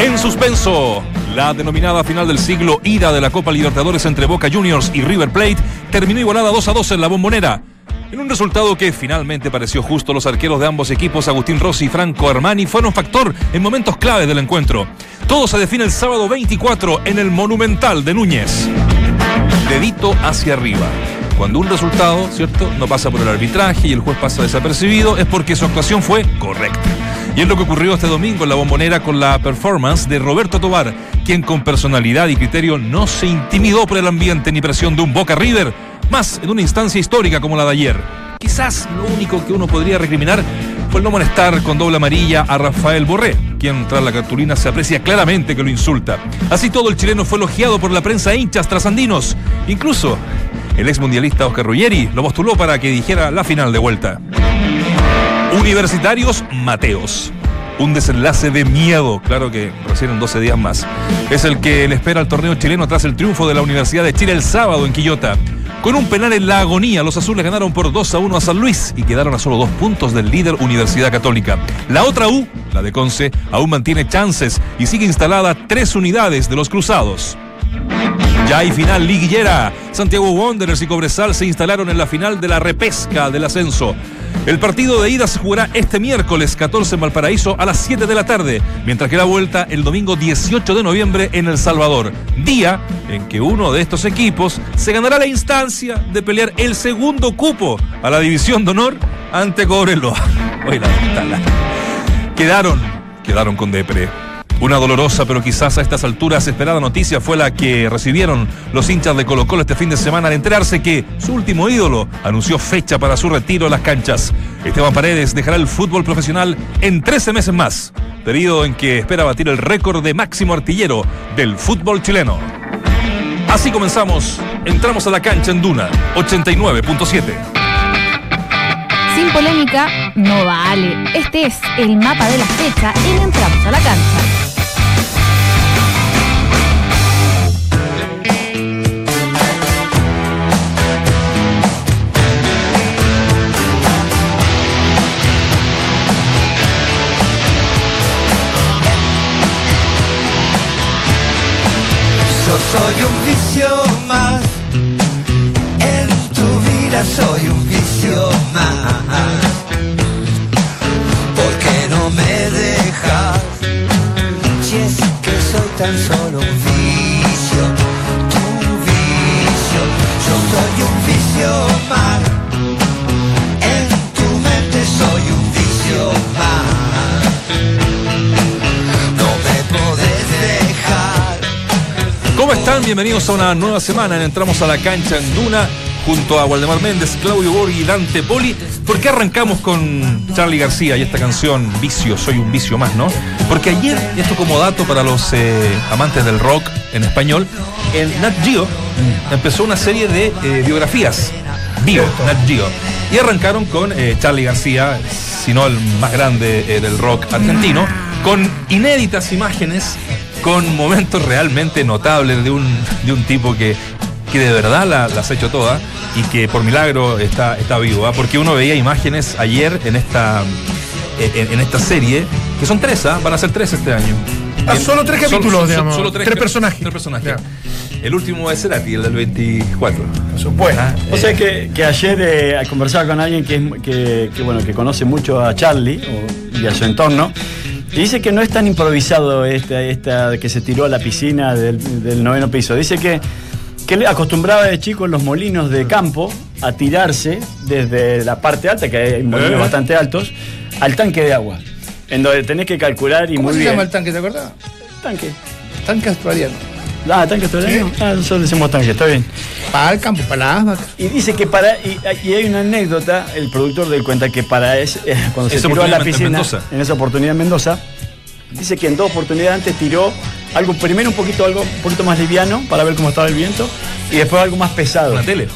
En suspenso, la denominada final del siglo ida de la Copa Libertadores entre Boca Juniors y River Plate terminó igualada 2 a 2 en la bombonera. En un resultado que finalmente pareció justo, los arqueros de ambos equipos, Agustín Rossi y Franco Armani, fueron factor en momentos clave del encuentro. Todo se define el sábado 24 en el Monumental de Núñez. Dedito hacia arriba. Cuando un resultado, ¿cierto?, no pasa por el arbitraje y el juez pasa desapercibido, es porque su actuación fue correcta. Y es lo que ocurrió este domingo en la bombonera con la performance de Roberto Tobar, quien con personalidad y criterio no se intimidó por el ambiente ni presión de un Boca River, más en una instancia histórica como la de ayer. Quizás lo único que uno podría recriminar fue el no molestar con doble amarilla a Rafael Borré, quien tras la cartulina se aprecia claramente que lo insulta. Así todo el chileno fue elogiado por la prensa hinchas trasandinos. Incluso el ex mundialista Oscar Ruggeri lo postuló para que dijera la final de vuelta. Universitarios Mateos. Un desenlace de miedo, claro que recién en 12 días más. Es el que le espera al torneo chileno tras el triunfo de la Universidad de Chile el sábado en Quillota. Con un penal en la agonía, los azules ganaron por 2 a 1 a San Luis y quedaron a solo dos puntos del líder Universidad Católica. La otra U, la de Conce, aún mantiene chances y sigue instalada tres unidades de los cruzados. Ya hay final liguillera. Santiago Wanderers y Cobresal se instalaron en la final de la repesca del ascenso. El partido de ida se jugará este miércoles 14 en Valparaíso a las 7 de la tarde, mientras que la vuelta el domingo 18 de noviembre en El Salvador, día en que uno de estos equipos se ganará la instancia de pelear el segundo cupo a la división de honor ante Cobreloa. Oye, la, Quedaron, quedaron con Depre. Una dolorosa, pero quizás a estas alturas esperada noticia fue la que recibieron los hinchas de Colo Colo este fin de semana al enterarse que su último ídolo anunció fecha para su retiro en las canchas. Esteban Paredes dejará el fútbol profesional en 13 meses más, periodo en que espera batir el récord de máximo artillero del fútbol chileno. Así comenzamos, entramos a la cancha en Duna 89.7. Sin polémica, no vale. Este es el mapa de la fecha y entramos a la cancha. Soy un vicio más. En tu vida soy un vicio más. ¿Por qué no me dejas? Si es que soy tan solo están? Bienvenidos a una nueva semana en Entramos a la cancha en Duna junto a Waldemar Méndez, Claudio Borghi y Dante Poli. ¿Por qué arrancamos con Charlie García y esta canción Vicio, soy un vicio más, no? Porque ayer, esto como dato para los eh, amantes del rock en español, en Nat Geo empezó una serie de eh, biografías. Bio, Nat Geo. Y arrancaron con eh, Charlie García, si no el más grande del rock argentino, con inéditas imágenes con momentos realmente notables de un, de un tipo que, que de verdad la- las ha hecho todas y que por milagro está, está vivo. ¿ah? Porque uno veía imágenes ayer en esta, en, en esta serie, que son tres, ¿ah? van a ser tres este año. Ah, solo tres capítulos, digamos. tres, personajes. Tres personajes. El último es Cerati, el del 24. Por supuesto. Ah, O sea que, que ayer eh, conversaba con alguien que, es- que, que, bueno, que conoce mucho a Charlie o- y a su entorno. Dice que no es tan improvisado esta, esta que se tiró a la piscina del, del noveno piso. Dice que, que él acostumbraba de chico en los molinos de campo a tirarse desde la parte alta, que hay molinos Eh. bastante altos, al tanque de agua. En donde tenés que calcular y ¿Cómo muy se bien. llama el tanque, te acordás? tanque? Tanque australiano. Ah, tanque australiano. Ah, nosotros decimos tanque, está bien. Para el campo, para las vacas. Y dice que para. Y, y hay una anécdota, el productor del cuenta que para es, eh, cuando se Esa tiró a la piscina, Mendoza. en esa oportunidad en Mendoza, dice que en dos oportunidades antes tiró algo, primero un poquito, algo un poquito más liviano para ver cómo estaba el viento, y después algo más pesado. Una tele.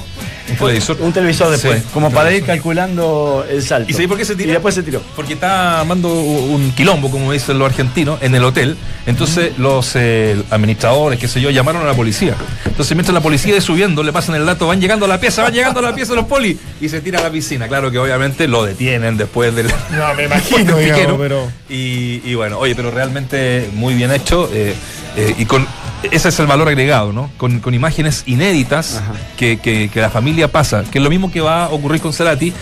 Un televisor. Un televisor después, Sí, como para ir calculando el salto. ¿Y sabéis por qué se tiró? Y después se tiró. Porque está armando un quilombo, como dicen los argentinos, en el hotel. Entonces los eh, administradores, qué sé yo, llamaron a la policía. Entonces mientras la policía es subiendo, le pasan el dato, van llegando a la pieza, van llegando a la pieza los polis y se tira a la piscina. Claro que obviamente lo detienen después del... No, me imagino, digamos, piquero. pero. Y, y bueno, oye, pero realmente muy bien hecho. eh, eh, y con ese es el valor agregado, ¿no? Con, con imágenes inéditas que, que- que la familia pasa, que es lo mismo que va a ocurrir con Cerati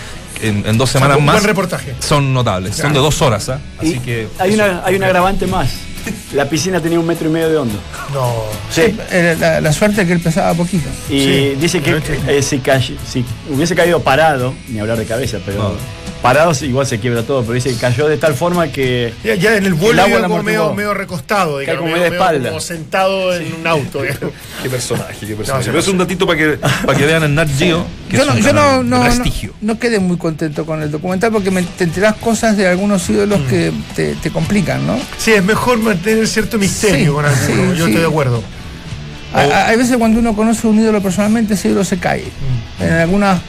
en, en dos semanas un más. buen reportaje. Son notables, son de dos horas, ¿ah? Así Y que. hay, eso. una, hay un agravante más. La piscina tenía un metro y medio de hondo. No. Sí. Eh, La, la suerte es que él pesaba poquito. Y Sí, dice que eh, si, cay- si hubiese caído parado, ni hablar de cabeza, pero No. Parado igual se quiebra todo, pero dice que cayó de tal forma que Ya, ya en el El vuelo la como medio, medio recostado, digamos, como medio, de espalda. como sentado en un auto. digamos. Qué personaje, qué personaje. Pero es un datito para que, para que vean en Nat Geo. Que Yo no, yo no, no, no, quedé muy contento con el documental porque me, te enterás cosas de algunos ídolos que te, te complican, ¿no? Sí, es mejor mantener cierto misterio Sí, con alguno. sí, Yo estoy de acuerdo. Hay veces cuando uno conoce a un ídolo personalmente, ese ídolo se cae. En algunas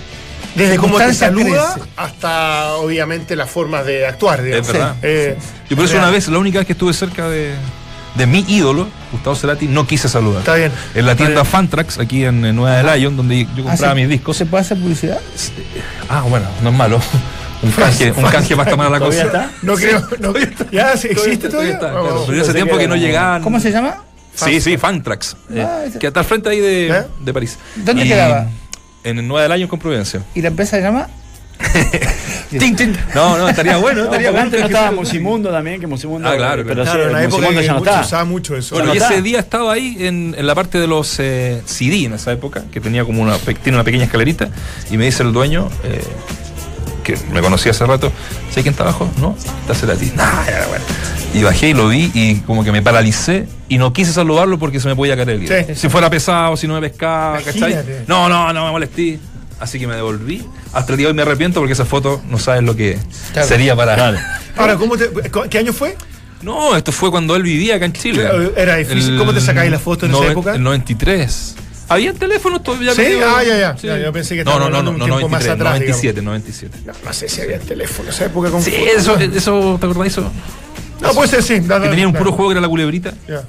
Desde cómo te saluda crece. hasta, obviamente, las formas de actuar. digamos. Es verdad. Eh, Yo por eso una vez, la única vez que estuve cerca de, de mi ídolo, Gustavo Cerati, no quise saludar. Está bien. En la Está tienda. Fantrax, aquí en, en Nueva de Lyon, donde yo compraba ¿se- mis discos. ¿Se puede hacer publicidad? Ah, bueno, no es malo. Un canje, un canje para tomar la ¿Todavía cosa. está? No creo. no- ¿Ya existe todavía? está, Oh, claro. oh. Pero hace tiempo que no llegaban. ¿Cómo se llama? Sí, sí, Fantrax. eh, Ah, que está al frente ahí de, ¿Eh? de París. ¿Dónde Y quedaba? En el 9 del año con Providencia. ¿Y la empresa se llama? Tin, tin. No, no, estaría bueno, No, estaría bueno. antes no que- estaba Musimundo también, que Musimundo. Ah, claro, pero Claro, sí, en la época que ya no mucho está. usaba mucho eso. Bueno, y ese día estaba ahí en, en la parte de los eh, CD en esa época, que tenía como una, tiene una pequeña escalerita, y me dice el dueño, eh, que me conocía hace rato, ¿sé quién está abajo? No, está Cerati. Nah, ya, bueno. Y bajé y lo vi y como que me paralicé y no quise saludarlo porque se me podía caer el guía. Sí. Si fuera pesado, si no me pescaba, ¿cachai? No, no, no me molesté. Así que me devolví. Hasta el día de hoy me arrepiento porque esa foto no sabes lo que Claro. sería para. Ahora, ¿cómo te- ¿qué año fue? No, esto fue cuando él vivía acá en Chile. Claro, era difícil. ¿Cómo te sacáis la foto en esa época? El 93. ¿Había teléfonos todavía? ¿Sí? medio- Ah, ya, ya. Ya, yo pensé que no, no, no, no, un no, tiempo más 93, atrás, 97, 97. No, no sé si había teléfono en esa época. Con Sí, eso, eso, ¿te acordás de eso? No, puede ser, sí. da- Que da- tenía un da- puro juego que era la culebrita. Ya.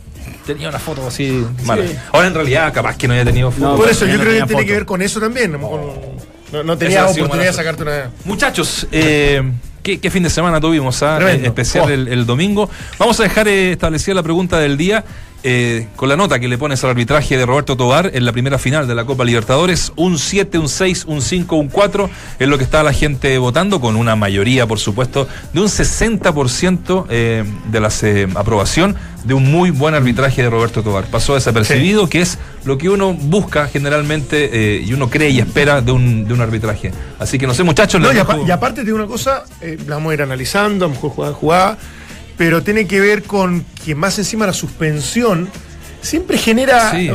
Tenía una foto así mala. Ahora en realidad capaz que no haya tenido foto. No, Por eso, yo no creo que tiene foto. que ver con eso también. No, no tenía oportunidad de sacarte una. Muchachos, eh, ¿qué, qué fin de semana tuvimos? ah? Especial Oh. el, el domingo. Vamos a dejar eh, establecida la pregunta del día eh, con la nota que le pones al arbitraje de Roberto Tobar en la primera final de la Copa Libertadores. Un 7, un 6, un 5, un 4 es lo que está la gente votando, con una mayoría, por supuesto, de un 60% eh, de la eh, aprobación de un muy buen arbitraje de Roberto Tobar. Pasó desapercibido, que es lo que uno busca generalmente y uno cree y espera de un, de un arbitraje. Así que no sé, muchachos, No, y, dejo- y aparte de una cosa, la vamos a ir analizando, a lo mejor jugada jugada, pero tiene que ver con que más encima la suspensión siempre genera Sí.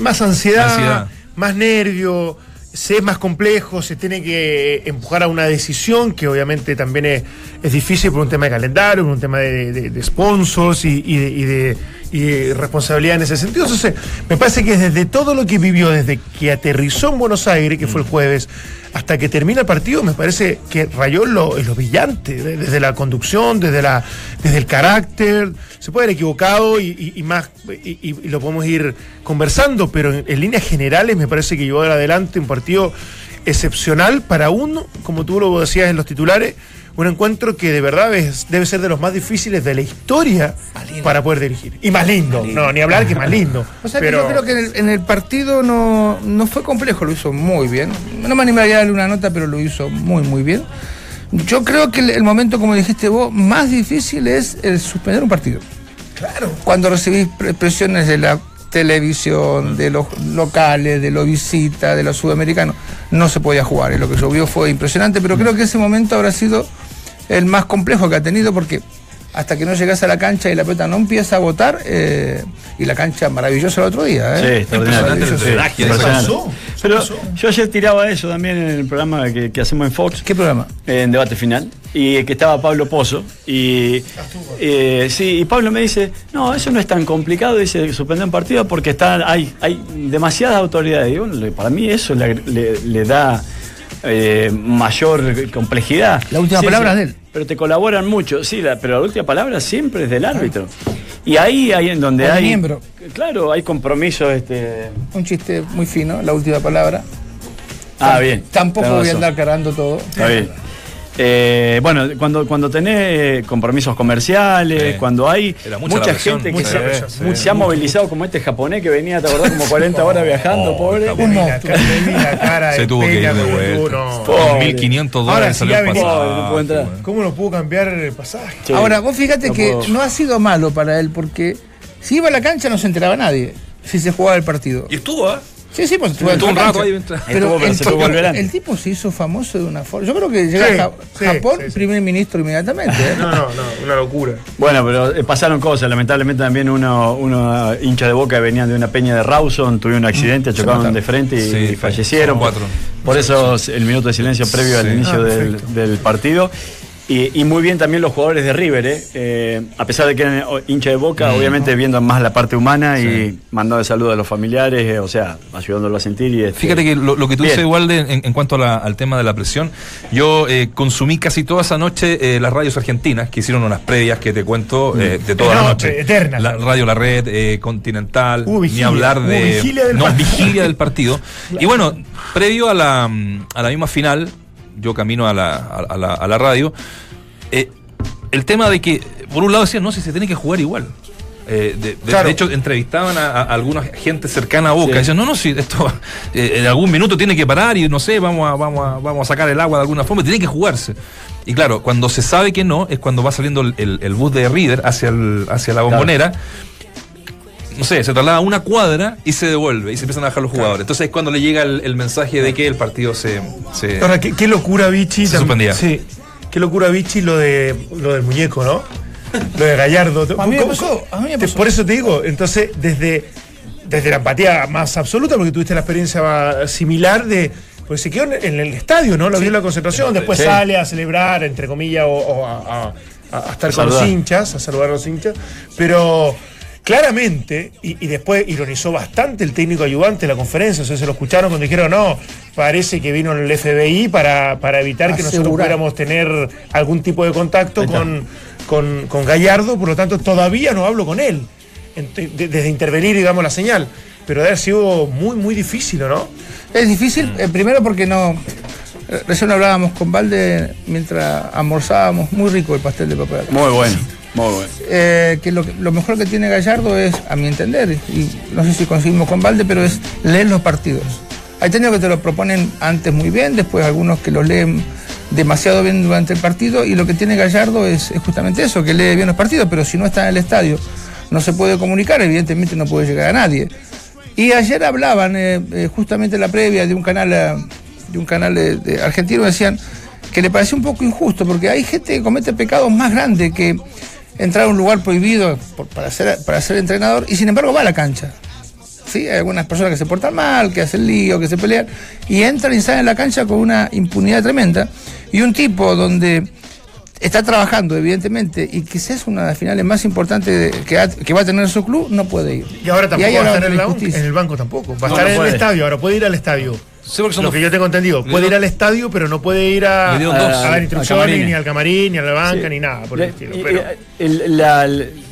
más ansiedad, Ansiedad. más nervio, se es más complejo, se tiene que empujar a una decisión que obviamente también es, es difícil por un tema de calendario, por un tema de, de- de sponsors y, y de, y de- y de responsabilidad en ese sentido. Entonces, me parece que desde todo lo que vivió, desde que aterrizó en Buenos Aires, que fue el jueves, hasta que termina el partido, me parece que rayó lo, lo brillante, de- desde la conducción, desde, la, desde el carácter. Se puede haber equivocado y, y- y más, y lo podemos ir conversando, pero en, en líneas generales me parece que llevó adelante un partido excepcional para uno, como tú lo decías en los titulares, un encuentro que de verdad es- debe ser de los más difíciles de la historia para poder dirigir. Y más lindo, no, ni hablar que más lindo. O sea pero que yo creo que en el, en el partido no, no fue complejo, lo hizo muy bien. No me animaría a darle una nota, pero lo hizo muy, muy bien. Yo creo que el, el momento, como dijiste vos, más difícil es el suspender un partido. claro. Cuando recibís pre- presiones de la televisión, de los locales, de los visitas, de los sudamericanos, no se podía jugar. Y lo que llovió fue impresionante, pero creo que ese momento habrá sido el más complejo que ha tenido porque hasta que no llegas a la cancha y la pelota no empieza a botar, eh, y la cancha maravillosa el otro día. Sí, ¿eh? extraordinario. Sí, esa cancha. Pero ¿Qué pasó? yo ayer tiraba eso también en el programa que, que hacemos en Fox. ¿Qué programa? en debate final y que estaba Pablo Pozo y eh, sí y Pablo me dice no eso no es tan complicado dice suspender un partido porque está hay hay demasiadas autoridades y bueno, para mí eso le, le- le da eh, mayor complejidad La última Sí, palabra sí, es de él. pero te colaboran mucho sí la- pero la última palabra siempre es del árbitro y ahí ahí en donde hay miembro. claro hay compromisos este Un chiste muy fino, la última palabra. ah bien Tampoco voy a andar cargando todo. Está bien. Eh, bueno, cuando, cuando tenés eh, compromisos comerciales, Sí. cuenta hay mucha mucha, la presión, gente que mucha se, ha movilizado como este japonés que venía, ¿te acordás? Como 40 horas viajando, pobre. La cara Se tuvo que ir de vuelta. no. Pobre. 1.500 Ahora dólares salió Pobre, no. ¿Cómo no pudo cambiar el pasaje? Sí. Ahora, vos fíjate No que puedo- no ha sido malo para él porque si iba a la cancha no se enteraba nadie si se jugaba el partido. Y estuvo, ¿ah? Sí, sí, pues estuvo en un rato ahí mientras- Pero, Estuvo, pero el, se tuvo que volver antes. el tipo se hizo famoso de una forma. Yo creo que llega Sí, a Ja- sí, Japón, sí, sí. primer ministro inmediatamente. ¿eh? No, no, no, una locura. Bueno, pero eh, pasaron cosas. Lamentablemente también uno, uno hincha de boca venían de una peña de Rawson, tuvieron un accidente, chocaron de frente y, Sí, y fallecieron. cuatro. Por eso el minuto de silencio previo al Sí. inicio Ah, del partido. Y, y muy bien también los jugadores de River, ¿eh? Eh, a pesar de que eran oh, hincha de boca, obviamente viendo más la parte humana y mandando saludos a los familiares, eh, o sea, ayudándolo a sentir. Y este, Fíjate que lo, lo que tú Bien. dices, igual de, en, en cuanto a la- al tema de la presión, yo eh, consumí casi toda esa noche eh, las radios argentinas que hicieron unas previas que te cuento eh, de toda No, la noche. eternas. La, Radio La Red, eh, Continental, ni vigilia, hablar hubo de. vigilia del no, partido. vigilia del partido. Y bueno, previo a la, a la misma final, yo camino a la, a, a la, a la radio. eh, el tema de que, por un lado decían, no, si se tiene que jugar igual. Eh, de, de- Claro. de hecho, entrevistaban a, a alguna gente cercana a Boca. Sí. Decían, no, no, si esto eh, en algún minuto tiene que parar y no sé, vamos a, vamos, a, vamos a sacar el agua de alguna forma, tiene que jugarse. Y claro, cuando se sabe que no, es cuando va saliendo el, el- el bus de Reader hacia, el, hacia la bombonera. No sé, se traslada una cuadra y se devuelve y se empiezan a bajar los jugadores. Entonces es cuando le llega el, el mensaje de que el partido se. se- Ahora, qué, qué locura, Vichy. Se suspendía. Sí. Qué locura, Vichy, lo, de, lo del muñeco, ¿no? Lo de Gallardo. A mí me ¿Cómo- pasó, a mí me te- pasó. Por eso te digo, entonces, desde, desde la empatía más absoluta, porque tuviste la experiencia similar de. Pues se quedó en en el estadio, ¿no? Lo vio en la concentración, después Sí. sale a celebrar, entre comillas, o, o a, a- a- a estar A con los hinchas, a saludar a los hinchas. Pero claramente, y, y después ironizó bastante el técnico ayudante en la conferencia, o sea, se lo escucharon cuando dijeron, no, parece que vino el FBI para, para evitar que nosotros pudiéramos tener algún tipo de contacto con, con, con Gallardo, por lo tanto todavía no hablo con él, de- desde intervenir, digamos, la señal. Pero debe haber sido muy, muy difícil, ¿o ¿no? Es difícil, eh, primero porque no. eh, Recién hablábamos con Valde mientras almorzábamos, muy rico el pastel de papel. Muy bueno, Eh, que lo, mejor que tiene Gallardo es, a mi entender, y no sé si conseguimos con Valde, pero es leer los partidos. Hay técnicos que te lo proponen antes muy bien, después algunos que lo leen demasiado bien durante el partido, y lo que tiene Gallardo es, justamente eso, que lee bien los partidos, pero si no está en el estadio, no se puede comunicar, evidentemente no puede llegar a nadie. Y ayer hablaban, eh, eh, justamente en la previa de un canal, de un canal argentino, decían que le pareció un poco injusto, porque hay gente que comete pecados más grandes que entrar a un lugar prohibido por- para, ser, para ser entrenador y sin embargo va a la cancha. ¿Sí? Hay algunas personas que se portan mal, que hacen lío, que se pelean, y entran y salen a la cancha con una impunidad tremenda. Y un tipo donde está trabajando, evidentemente, y quizás es una de las finales más importantes de- que, ha- que va a tener su club, no puede ir. Y ahora tampoco va a estar en, el banco tampoco. Va a No, estar no en puede. el estadio, ahora puede ir al estadio. Sí, porque son Lo dos- que yo tengo entendido, puede ir al estadio, pero no puede ir a, a- dos. a dar Al- instrucciones, al camarín. ni al camarín, ni a la banca, Sí. ni nada por el estilo. y- Pero, y- el- la,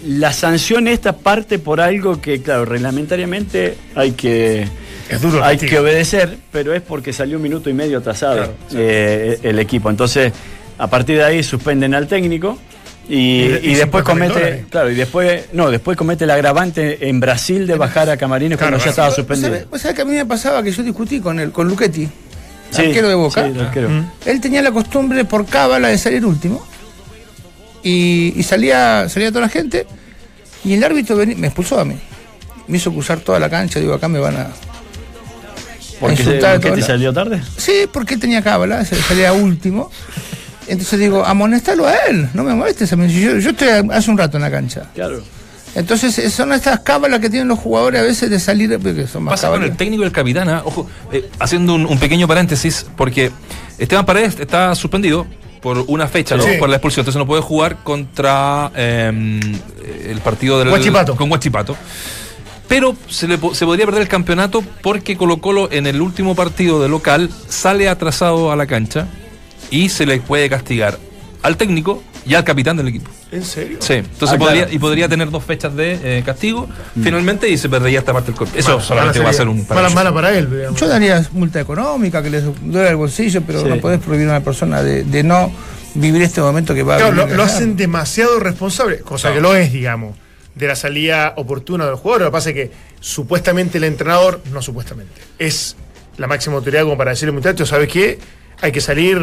la sanción esta parte por algo que, claro, reglamentariamente hay que, Es duro hay que obedecer, pero es porque salió un minuto y medio atrasado Claro, sí. eh, el equipo. Entonces, a partir de ahí suspenden al técnico. Y, Y- y después 50 mil comete, claro, y después, no, después comete el agravante en Brasil de bajar a Camarines Claro, cuando ya estaba ¿Vos suspendido. vos sabés que a mí me pasaba que yo discutí con él, con Luchetti, Sí, arquero de Boca. sí, arquero. Él tenía la costumbre por cábala de salir último. Y, y salía, salía toda la gente. Y el árbitro me expulsó a mí. Me hizo cruzar toda la cancha. Digo, acá me van a. ¿Por qué, te salió tarde? Sí, porque él tenía cábala, salía último. Entonces digo, amonestalo a él, no me molestes a mí. Si Yo, yo estoy hace un rato en la cancha. Claro. Entonces eh, son estas cábalas que tienen los jugadores a veces de salir, porque son más Pasa con el técnico y el capitán. ¿ah? Ojo, eh, haciendo un, un pequeño paréntesis, porque Esteban Paredes está suspendido por una fecha, ¿no? Sí. Por la expulsión. Entonces no puede jugar contra eh, el partido del Huachipato. con Huachipato. Pero se, le, se podría perder el campeonato porque Colo Colo en el último partido de local sale atrasado a la cancha y se le puede castigar al técnico y al capitán del equipo. ¿En serio? Sí, entonces Ah, podría, claro. y podría tener dos fechas de eh, castigo finalmente y se perdería esta parte del corte. Eso Mala- solamente mala va a ser un Mala, parámetro. mala para él. digamos. Yo daría multa económica, que les duele el bolsillo, pero Sí. no podés prohibir a una persona de, de no vivir este momento que va a Claro, lo, vivir lo allá. hacen demasiado responsable, cosa que lo es, digamos, de la salida oportuna del jugador. Lo que pasa es que supuestamente el entrenador, no supuestamente, es la máxima autoridad como para decirle, muchachos, ¿sabes qué? Hay que salir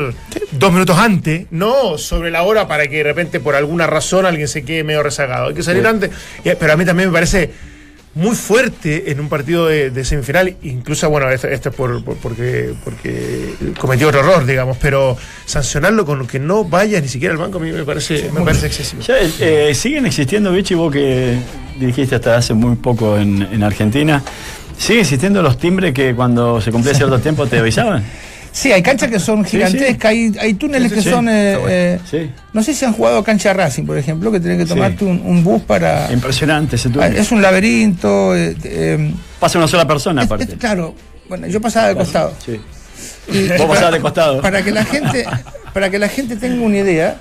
dos minutos antes, no sobre la hora para que de repente por alguna razón alguien se quede medio rezagado. Hay que salir antes. Y- Pero a mí también me parece muy fuerte en un partido de, de semifinal, incluso, bueno, esto, esto es por, por- porque, porque cometió otro error, digamos, pero sancionarlo con que no vaya ni siquiera al banco a mí me parece, me parece excesivo. Ya, eh, siguen existiendo, Vichy, vos que dirigiste hasta hace muy poco en, en Argentina. ¿Siguen existiendo los timbres que cuando se cumplía cierto tiempo te avisaban? Sí, hay canchas que son Sí, gigantescas, Hay, hay túneles Sí, que son... eh, eh. No sé si han jugado cancha Racing, por ejemplo, que tienen que tomarte un, un bus para... Impresionante ese Ah, túnel. Es un laberinto. eh, eh, Pasa una sola persona, es- aparte. es- claro, bueno, yo pasaba de costado. Sí. Y- Vos pasabas de costado. Para que la gente, para que la gente tenga una idea,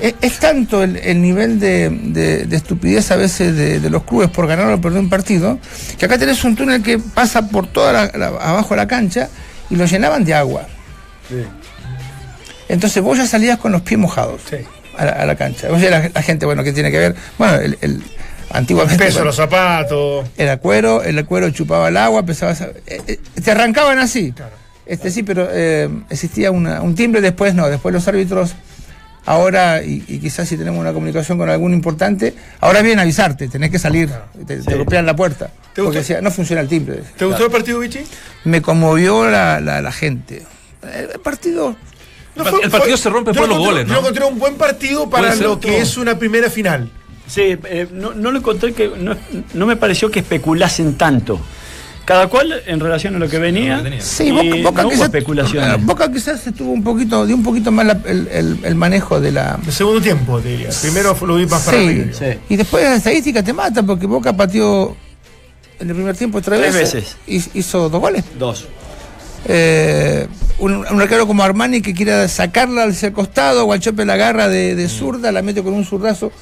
es, es tanto el, el nivel de, de- de estupidez a veces de, de los clubes por ganar o perder un partido, que acá tenés un túnel que pasa por toda la, la- abajo de la cancha y lo llenaban de agua. Entonces vos ya salías con los pies mojados Sí. a, la, a la cancha. O sea, la, la gente, bueno, ¿qué tiene que ver? Bueno, el, el- antiguamente Peso de bueno, los zapatos. era cuero, el cuero chupaba el agua, empezaba a- eh, eh, te arrancaban así. Este sí, pero eh, existía una- un timbre, después no, después los árbitros, ahora, y, y quizás si tenemos una comunicación con algún importante, ahora vienen a avisarte, tenés que salir, te, te Sí. golpean la puerta. ¿Te Porque gustó? decía, no funciona el timbre. ¿Te gustó el partido, Vichy? Me conmovió la, la- la gente. El partido, No, El partido se rompe por lo los goles, ¿no? Yo encontré un buen partido para lo que todo. es una primera final. Sí, eh, no, no lo encontré que. No, no me pareció que especulasen tanto. Cada cual en relación a lo que venía. Sí, y Boca, Boca no quizás, especulaciones. Boca quizás estuvo un poquito, dio un poquito más la- el, el- el manejo de la. El segundo tiempo, te diría. Primero lo vi más para Sí, arriba. sí. y después la estadística te mata porque Boca pateó en el primer tiempo tres, Tres veces, y hizo dos goles. Dos. Eh, un, un arquero como Armani que quiera sacarla hacia el costado, Guanchope la agarra de, de zurda, la mete con un zurdazo.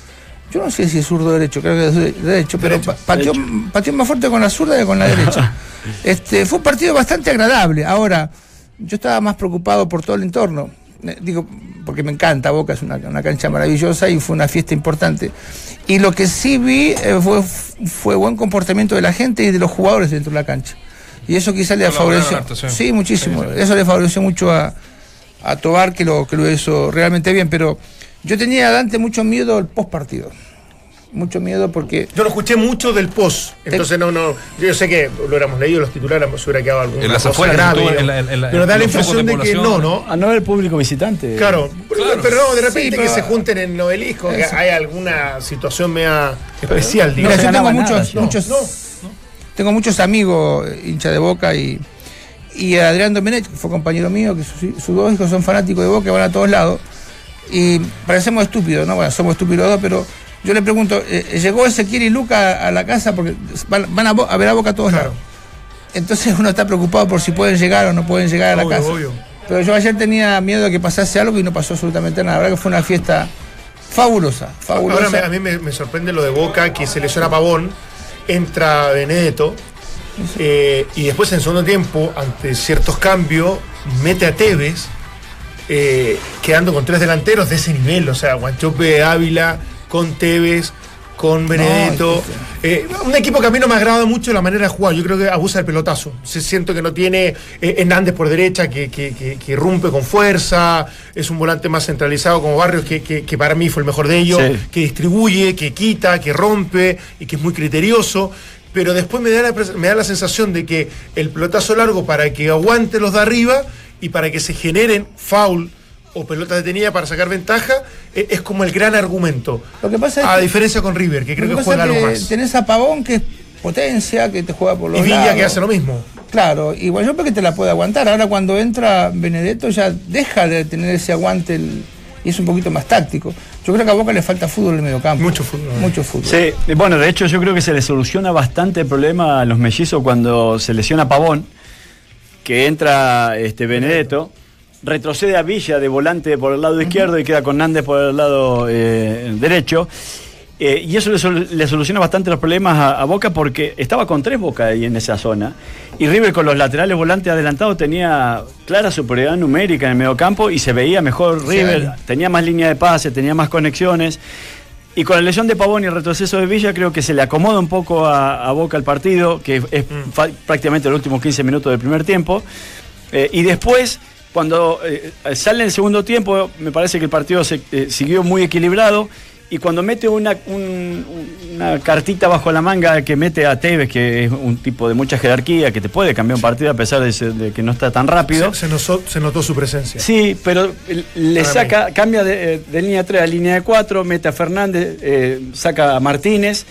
Yo no sé si es zurdo o derecho, creo que es de- derecho, pero pa- pateó, pateó más fuerte con la zurda que con la derecha. Este, fue un partido bastante agradable. Ahora, yo estaba más preocupado por todo el entorno. Eh, Digo, porque me encanta Boca, es una, una cancha maravillosa y fue una fiesta importante. Y lo que sí vi eh, fue, fue buen comportamiento de la gente y de los jugadores dentro de la cancha. Y eso quizás le favoreció. sí, muchísimo. Eso le favoreció mucho a, a Tobar, que lo, que lo hizo realmente bien. Pero yo tenía a Dante mucho miedo al post partido. Mucho miedo porque. Yo lo escuché mucho del post. Entonces, no, no. Yo sé que lo hubiéramos leído, los titulares, se hubiera quedado algo. En las afueras, grave. en la- en la- pero da la impresión de de, que no. ¿no? A no ver público visitante. Claro, pero, Claro. pero no, de repente Sí, que se junten en el obelisco, que hay alguna situación media especial, Mira, digamos. yo tengo nada, muchos, no, muchos, no, tengo muchos amigos eh, hincha de Boca y, y Adrián Domenech, que fue compañero mío, que sus, sus dos hijos son fanáticos de Boca, van a todos lados. Y parecemos estúpidos, ¿no? Bueno, somos estúpidos dos, pero yo le pregunto, eh, ¿llegó Ezequiel y Luca a la casa? Porque van, van a, ver a Boca todos Claro. lados. Entonces uno está preocupado por si pueden llegar o no pueden llegar a la casa. obvio. Pero yo ayer tenía miedo de que pasase algo y no pasó absolutamente nada. La verdad que fue una fiesta fabulosa, fabulosa. Ahora me- a mí me, me sorprende lo de Boca, que se lesiona Pavón, entra Benedetto, eh, y después en segundo tiempo, ante ciertos cambios, mete a Tevez, eh, quedando con tres delanteros de ese nivel, o sea, Guanchope Ávila, con Tevez, con Benedetto. Eh, un equipo que a mí no me agrada mucho la manera de jugar. Yo creo que abusa del pelotazo. Se siento que no tiene eh, Hernández por derecha, que, que, que- que rompe con fuerza. Es un volante más centralizado como Barrios, que, que- que para mí fue el mejor de ellos. Sí. Que distribuye, que quita, que rompe y que es muy criterioso. Pero después me da, la, me da la sensación de que el pelotazo largo para que aguante los de arriba y para que se generen foul o pelota detenida para sacar ventaja, eh, es como el gran argumento. Lo que pasa es A que- diferencia con River, que creo que, que juega algo es que más. Tenés a Pavón, que es potencia, que te juega por los Y Villa lados. que hace lo mismo. Claro, igual yo creo que te la puede aguantar. Ahora cuando entra Benedetto ya deja de tener ese aguante el- y es un poquito más táctico. Yo creo que a Boca le falta fútbol en el mediocampo. Mucho fútbol. Mucho fútbol. Sí, bueno, de hecho yo creo que se le soluciona bastante el problema a los mellizos cuando se lesiona Pavón, que entra este Benedetto, retrocede a Villa de volante por el lado izquierdo y queda con Nández por el lado eh, derecho. Eh, y eso le, sol- le soluciona bastante los problemas a, a Boca porque estaba con tres Boca ahí en esa zona. Y River con los laterales volantes adelantados tenía clara superioridad numérica en el mediocampo y se veía mejor River, Sí. tenía más línea de pase, tenía más conexiones. Y con la lesión de Pavón y el retroceso de Villa, creo que se le acomoda un poco a, a Boca el partido, que es fa- prácticamente los últimos 15 minutos del primer tiempo. Eh, y después, cuando eh, sale el segundo tiempo, me parece que el partido se, eh, siguió muy equilibrado. Y cuando mete una, un- una cartita bajo la manga que mete a Tevez, que es un tipo de mucha jerarquía, que te puede cambiar un partido a pesar de, ser- de que no está tan rápido. Se, se notó, se notó su presencia. Sí, pero le Para saca, cambia de, eh, de línea 3 a línea de 4, mete a Fernández, eh, saca a Martínez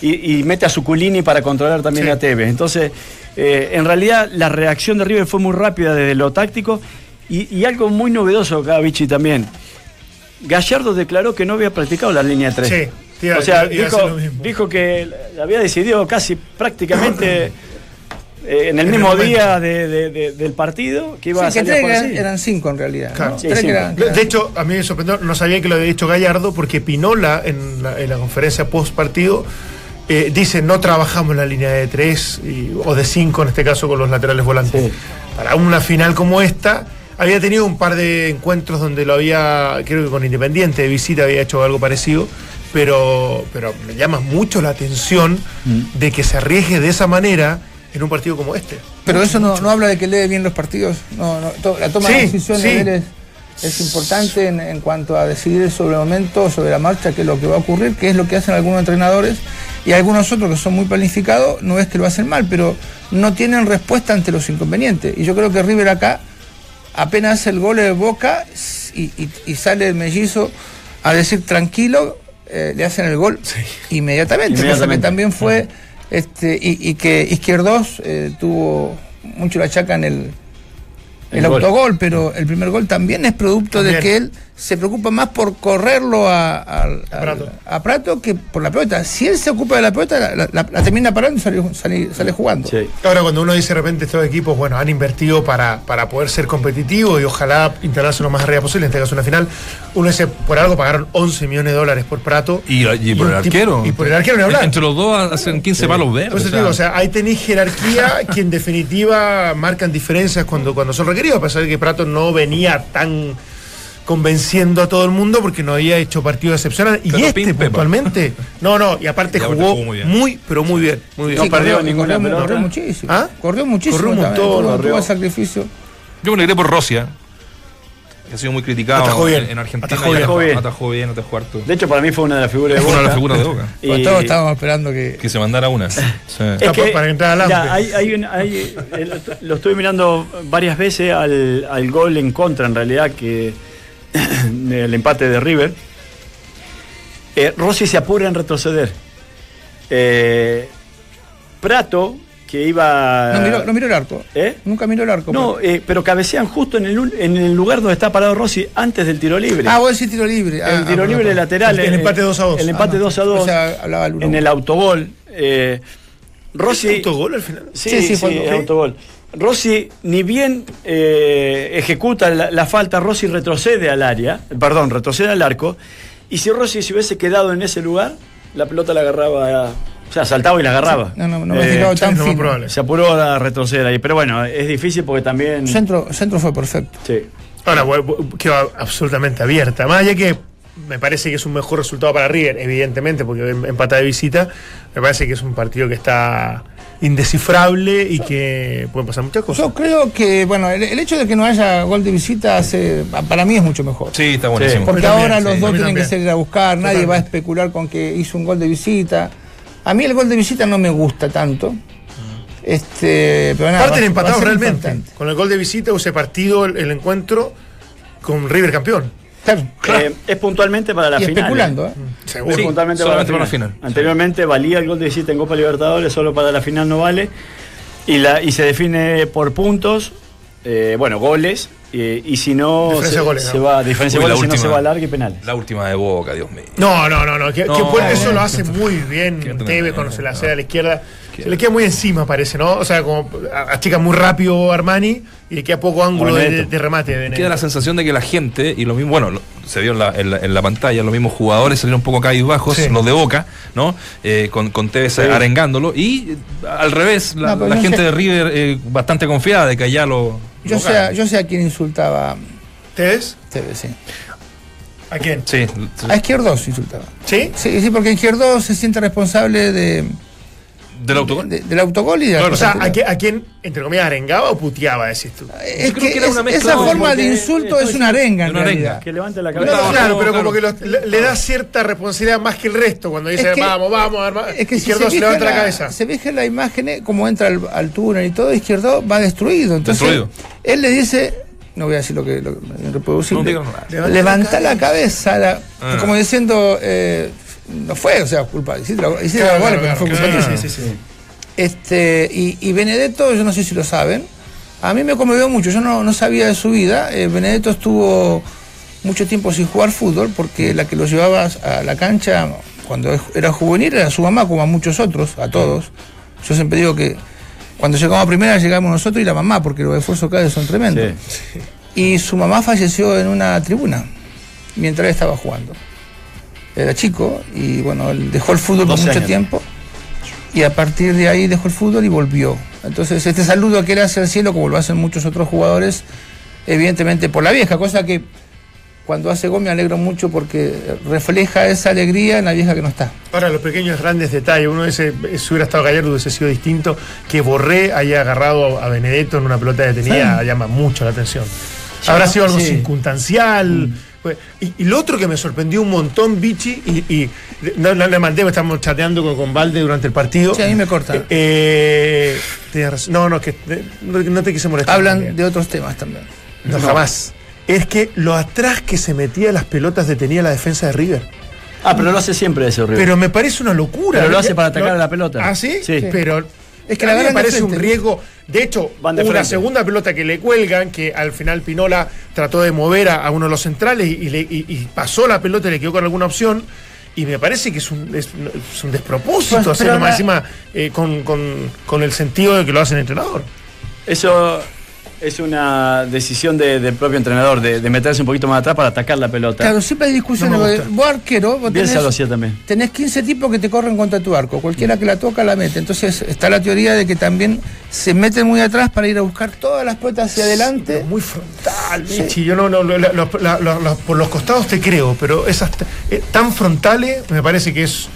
y, y mete a Suculini para controlar también Sí. a Tevez. Entonces, eh, en realidad la reacción de River fue muy rápida desde lo táctico y, y algo muy novedoso acá, Vichy, también. Gallardo declaró que no había practicado la línea 3. Sí, o sea, dijo, que había decidido casi prácticamente eh, en el En mismo día de- de- de- del partido que iba Sí, a que salir eran, así. eran cinco en realidad. ¿no? Claro. Sí, cinco. eran- De, de hecho, a mí me sorprendió, no sabía que lo había dicho Gallardo, porque Pinola en la, en la conferencia post partido eh, dice no trabajamos la línea de tres y- o de cinco en este caso con los laterales volantes. Sí. Para una final como esta, había tenido un par de encuentros donde lo había, creo que con Independiente de visita había hecho algo parecido. Pero, pero me llama mucho la atención de que se arriesgue de esa manera en un partido como este. Pero eso no, no habla de que lee bien los partidos. No, no, to- la toma Sí, de decisiones sí. de él es, es importante en, en cuanto a decidir sobre el momento, sobre la marcha, qué es lo que va a ocurrir, qué es lo que hacen algunos entrenadores y algunos otros que son muy planificados, no es que lo hacen mal, pero no tienen respuesta ante los inconvenientes. Y yo creo que River acá apenas hace el gol de Boca y, y- y sale el mellizo a decir tranquilo, eh, le hacen el gol inmediatamente, cosa que también fue este y, y que Izquierdos eh, tuvo mucho la chaca en el, el, El gol. autogol, pero el primer gol también es producto de que él se preocupa más por correrlo a, a- Prato. a Prato que por la pelota. Si él se ocupa de la pelota, la, la- la- termina parando y sale, sale- sale jugando. Sí. Ahora, cuando uno dice de repente estos equipos, bueno, han invertido para, para poder ser competitivos y ojalá instalarse lo más arriba posible, en este caso una final, uno dice, por algo pagaron 11 millones de dólares por Prato. Y, y por el tipo- arquero. Y por el arquero ni hablar. Entre los dos hacen 15 palos verdes. Digo, o sea, ahí tenéis jerarquía que en definitiva marcan diferencias cuando, cuando son requeridos, a pesar de que Prato no venía tan convenciendo a todo el mundo porque no había hecho partidos excepcionales. Y Pero este puntualmente, no, no, y aparte Y jugó, jugó muy bien. muy, pero muy bien. Muy bien. No perdió ninguna corrió, corrió muchísimo. ¿Ah? Corrió muchísimo. Corrió un montón, tuvo- corrió. sacrificio. Yo me alegré por Rosia, que ha sido muy criticado Atajó bien. en, en Argentina. Atajó bien. atajó bien. Atajó bien, atajó harto. De hecho, para mí fue una de las figuras de Es una de las Boca. figuras de Boca. Y- Pues todos estábamos esperando que. Que se mandara una. Sí. Es que, para entrar al hay, hay un- hay- eh, lo- lo estuve mirando varias veces al, al gol en contra, en realidad, que el empate de River. Eh, Rossi se apura en retroceder. Eh, Prato, que iba. No miró, no miró el arco. ¿Eh? Nunca miró el arco. No, eh, pero cabecean justo en el, en el lugar donde está parado Rossi antes del tiro libre. Ah, vos decís tiro libre. Ah, el tiro ah, libre lateral. El eh, empate 2 a 2. El empate Ah, no. 2 a 2. O sea, hablaba el en el autogol. Eh, Rossi. autogol al final? Sí, Sí, sí, sí, fue el autogol. Rossi, ni bien eh, ejecuta la, la falta, Rossi retrocede al área, perdón, retrocede al arco, y si Rossi se hubiese quedado en ese lugar, la pelota la agarraba, o sea, saltaba y la agarraba. No, no, no me Eh, Sí, tan fino. probable. se apuró a retroceder ahí, pero bueno, es difícil porque también... Centro, centro fue perfecto. Sí. Ahora, quedó absolutamente abierta. Más allá que me parece que es un mejor resultado para River, evidentemente, porque em- empata de visita, me parece que es un partido que está indescifrable y que pueden pasar muchas cosas. Yo creo que, bueno, el, el hecho de que no haya gol de visita hace, para mí es mucho mejor. Sí, está buenísimo. Porque ahora los sí, dos tienen que salir a buscar, nadie va a especular con que hizo un gol de visita. A mí el gol de visita no me gusta tanto. Este, pero nada, Parten va- empatados realmente. importante. Con el gol de visita, ese partido, el, el encuentro, con River campeón. Claro. Eh, es puntualmente para la y final. especulando, ¿eh? Es Seguro. Sí, puntualmente solamente para la para final. la final. Anteriormente valía el gol de visita en Copa Libertadores, solo para la final no vale. Y, la, y se define por puntos, eh, bueno, goles. eh, y si no, Diferencia se, de goles, se ¿no? va, diferencia Uy, goles, si no última. se va a larga y penales. La última de Boca, Dios mío. No, no, no, no. Que, No, que eso no, lo hace no, muy bien Tevez cuando se la no. hace a la izquierda. Se le queda muy encima, parece, ¿no? O sea, como a- achica muy rápido Armani y le queda poco ángulo de, remate. de. Queda la sensación de que la gente, y lo mismo, bueno, lo- se vio en la, en la- en la pantalla, los mismos jugadores salieron un poco bajos, Sí. los de Boca, ¿no? Eh, con, con Tevez Sí. arengándolo. Y eh, al revés, la, No, pero la no gente sé. de River eh, bastante confiada de que allá lo. Yo lo sé, a- yo sé a quién insultaba ¿Tevez? Tevez, sí. ¿A quién? Sí, A Izquierdos insultaba. ¿Sí? Sí, sí, porque Izquierdos se siente responsable de, del autogol. de- del autogol y de la Claro, O sea, ¿a quién, a quién, entre comillas, arengaba o puteaba, decís tú? Es Yo creo que, que era es- una mezcla esa forma de insulto es una arenga en una arenga. realidad. Que levante la cabeza. No, claro, no, pero claro. como que los- le, le da cierta responsabilidad más que el resto cuando dice Es que- vamos, vamos, arma. Es que si izquierdo se se fija levanta la, la- cabeza. Se fija en la imagen, eh, como entra al, al túnel y todo, Izquierdo va destruido. Entonces, Destruido. él le dice, no voy a decir lo que lo, reproducible, No digas nada. Levanta levanta la la cabeza, la- Ah. como diciendo, eh, no fue, o sea, culpa, hiciste la, hiciste la Claro, claro, pero no fue claro, culpa claro, sí, sí. Este, y, y Benedetto, yo no sé si lo saben, a mí me conmovió mucho, yo no, no sabía de su vida. Eh, Benedetto estuvo mucho tiempo sin jugar fútbol porque la que lo llevaba a la cancha cuando era juvenil era su mamá, como a muchos otros, a todos. Yo siempre digo que cuando llegamos a primera llegamos nosotros y la mamá, porque los esfuerzos cada vez son tremendos. Sí. Y su mamá falleció en una tribuna mientras él estaba jugando. Era chico y bueno, él dejó el fútbol por 12 mucho años. tiempo y a partir de ahí dejó el fútbol y volvió. Entonces, este saludo que él hace al cielo, como lo hacen muchos otros jugadores, evidentemente por la vieja, cosa que cuando hace gol me alegro mucho porque refleja esa alegría en la vieja que no está. Ahora, los pequeños grandes detalles. Uno dice, si hubiera estado Gallardo hubiese sido distinto. Que Borré haya agarrado a Benedetto en una pelota detenida llama mucho la atención. Habrá sido algo Sí. circunstancial. Pues, Y, y lo otro que me sorprendió un montón, Vichy, y, y no, no le mandé, estamos chateando con, con Valde durante el partido. Sí, a mí me cortan. Eh, tenés razón. no, no, que eh, no, no te quise molestar. Hablan también. de otros temas también. No, jamás. Es que lo atrás que se metía las pelotas detenía la defensa de River. Ah, pero lo hace siempre ese horrible. Pero me parece una locura. Pero lo hace para Lo- atacar a la pelota. ¿Ah, sí? Sí. Pero Es que que la a mí me parece un riesgo. De hecho, Van de una frente. segunda pelota que le cuelgan, que al final Pinola trató de mover a, a uno de los centrales y, le- y- y pasó la pelota y le quedó con alguna opción. Y me parece que es un, es, es un despropósito Pues, hacerlo más encima eh, con, con- con el sentido de que lo hace el entrenador. Eso es una decisión de- del propio entrenador, de, de meterse un poquito más atrás para atacar la pelota. Claro, siempre hay discusiones. No me porque gusta. vos arquero, vos tenés, lo hacía también. tenés 15 tipos que te corren contra tu arco. Cualquiera que la toca la mete. Entonces está la teoría de que también se meten muy atrás para ir a buscar todas las pelotas hacia adelante. Muy frontal, Michi. Yo no, no, la- la- por los costados te creo, pero esas eh, tan frontales me parece que es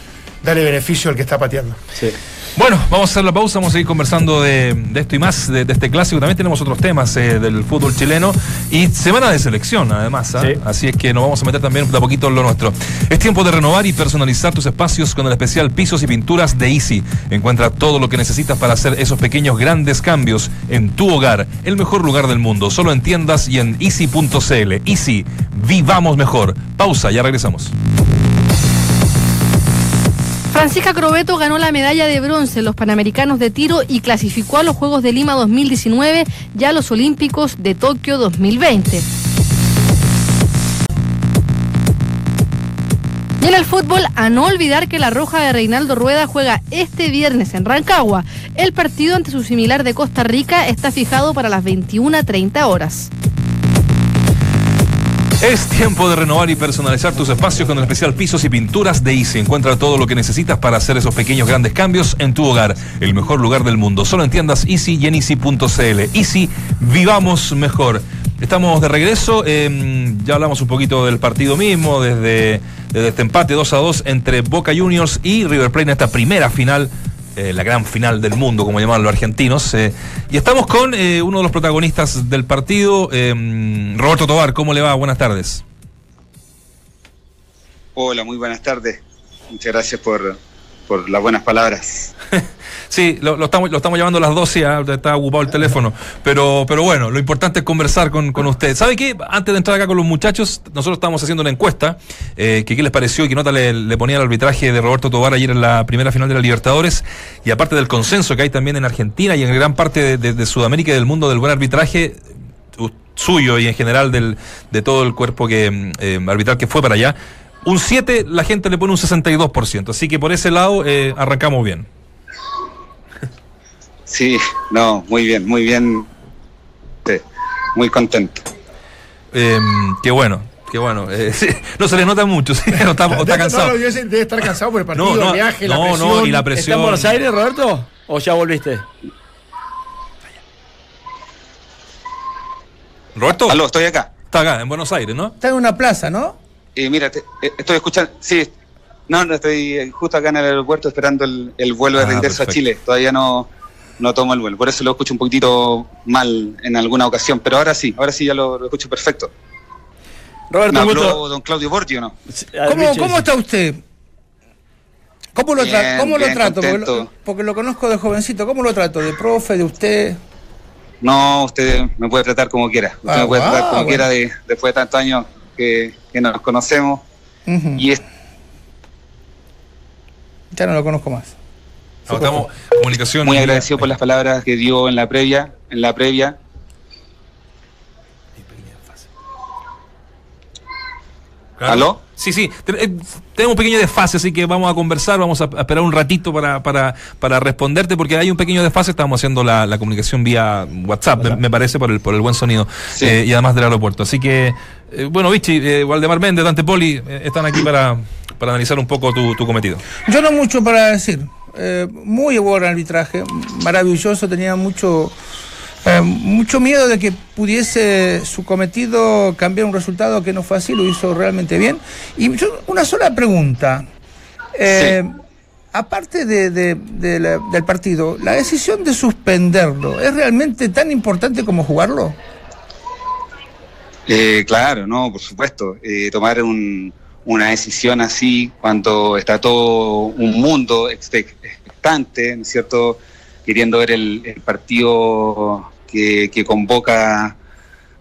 darle beneficio al que está pateando. Sí. Bueno, vamos a hacer la pausa, vamos a seguir conversando de, de esto y más, de, de este clásico. También tenemos otros temas eh, del fútbol chileno y semana de selección, además. ¿ah? Sí. Así es que nos vamos a meter también de a poquito en lo nuestro. Es tiempo de renovar y personalizar tus espacios con el especial Pisos y Pinturas de Easy. Encuentra todo lo que necesitas para hacer esos pequeños grandes cambios en tu hogar, el mejor lugar del mundo. Solo en tiendas y en easy.cl. Easy, vivamos mejor. Pausa, ya regresamos. Francisca Crobeto ganó la medalla de bronce en los Panamericanos de tiro y clasificó a los Juegos de Lima 2019 y a los Olímpicos de Tokio 2020. Y en el fútbol, a no olvidar que la Roja de Reinaldo Rueda juega este viernes en Rancagua. El partido ante su similar de Costa Rica está fijado para las 21.30 horas. Es tiempo de renovar y personalizar tus espacios con el especial Pisos y Pinturas de Easy. Encuentra todo lo que necesitas para hacer esos pequeños grandes cambios en tu hogar, el mejor lugar del mundo. Solo en tiendas Easy y en Easy.cl. Easy, vivamos mejor. Estamos de regreso, eh, ya hablamos un poquito del partido mismo, desde, desde este empate 2 a 2 entre Boca Juniors y River Plate en esta primera final eh, la gran final del mundo, como llaman los argentinos. eh, y estamos con eh, uno de los protagonistas del partido, eh, Roberto Tobar. ¿Cómo le va? Buenas tardes. Hola, muy buenas tardes. Muchas gracias por, por las buenas palabras. Sí, lo, lo estamos, lo estamos llamando a las 12, ah, está ocupado el teléfono. Pero, pero bueno, lo importante es conversar con, con usted. ¿Sabe qué? Antes de entrar acá con los muchachos, nosotros estábamos haciendo una encuesta, eh, que qué les pareció y qué nota le, ponía el arbitraje de Roberto Tobar ayer en la primera final de la Libertadores. Y aparte del consenso que hay también en Argentina y en gran parte de, Sudamérica y del mundo del buen arbitraje, suyo y en general del, de todo el cuerpo que eh, arbitral que fue para allá. Un 7, la gente le pone un 62%. Así que por ese lado eh, arrancamos bien. Sí, no, muy bien, muy bien. Sí, muy contento. Eh, qué bueno, qué bueno. Eh, sí, no se le nota mucho, sí, no está, o está Debe- cansado. no, sé, debe estar cansado por el partido, No, no, el viaje, la no, presión. no, y la ¿Está presión. en Buenos Aires, Roberto? ¿O ya volviste? Roberto, Aló, estoy acá. está acá, en Buenos Aires, ¿no? Está en una plaza, ¿no? Eh, mira, te- eh, estoy escuchando. Sí, no, no, estoy eh, justo acá en el aeropuerto esperando el, el vuelo de Ah, regreso perfecto. a Chile. Todavía no, no tomo el vuelo. Por eso lo escucho un poquitito mal en alguna ocasión. Pero ahora sí, ahora sí ya lo, lo escucho perfecto. ¿Me Roberto, un habló don Claudio Borgi o no? ¿Cómo, cómo está usted? ¿Cómo lo, tra- Bien, cómo lo bien, trato? Porque lo, contento. porque lo conozco de jovencito. ¿Cómo lo trato? ¿De profe, de usted? No, usted me puede tratar como quiera. Usted Ah, me puede tratar como bueno. quiera de- después de tantos años que, que nos conocemos. Y es, Ya no lo conozco más. No, estamos comunicación. muy agradecido por las palabras que dio en la previa. En la previa. Claro. ¿Aló? Sí, sí, eh, tenemos un pequeño desfase, así que vamos a conversar, vamos a a esperar un ratito para, para, para responderte, porque hay un pequeño desfase, estamos haciendo la, la comunicación vía WhatsApp, me, me parece, por el, por el buen sonido, Sí. eh, y además del aeropuerto. Así que, eh, bueno, Vichy, eh, Waldemar Méndez, Dante Poli, eh, están aquí para, para analizar un poco tu, tu cometido. Yo no mucho para decir. Eh, muy buen arbitraje, maravilloso, tenía mucho, eh, mucho miedo de que pudiese su cometido cambiar un resultado que no fue así, lo hizo realmente bien. Y yo, una sola pregunta. Eh, Aparte de, de- de la- del partido, ¿la decisión de suspenderlo es realmente tan importante como jugarlo? Eh, claro, no, por supuesto. Eh, tomar un- una decisión así cuando está todo un mundo expec- expectante, ¿no es cierto? Queriendo ver el, el partido que, que convoca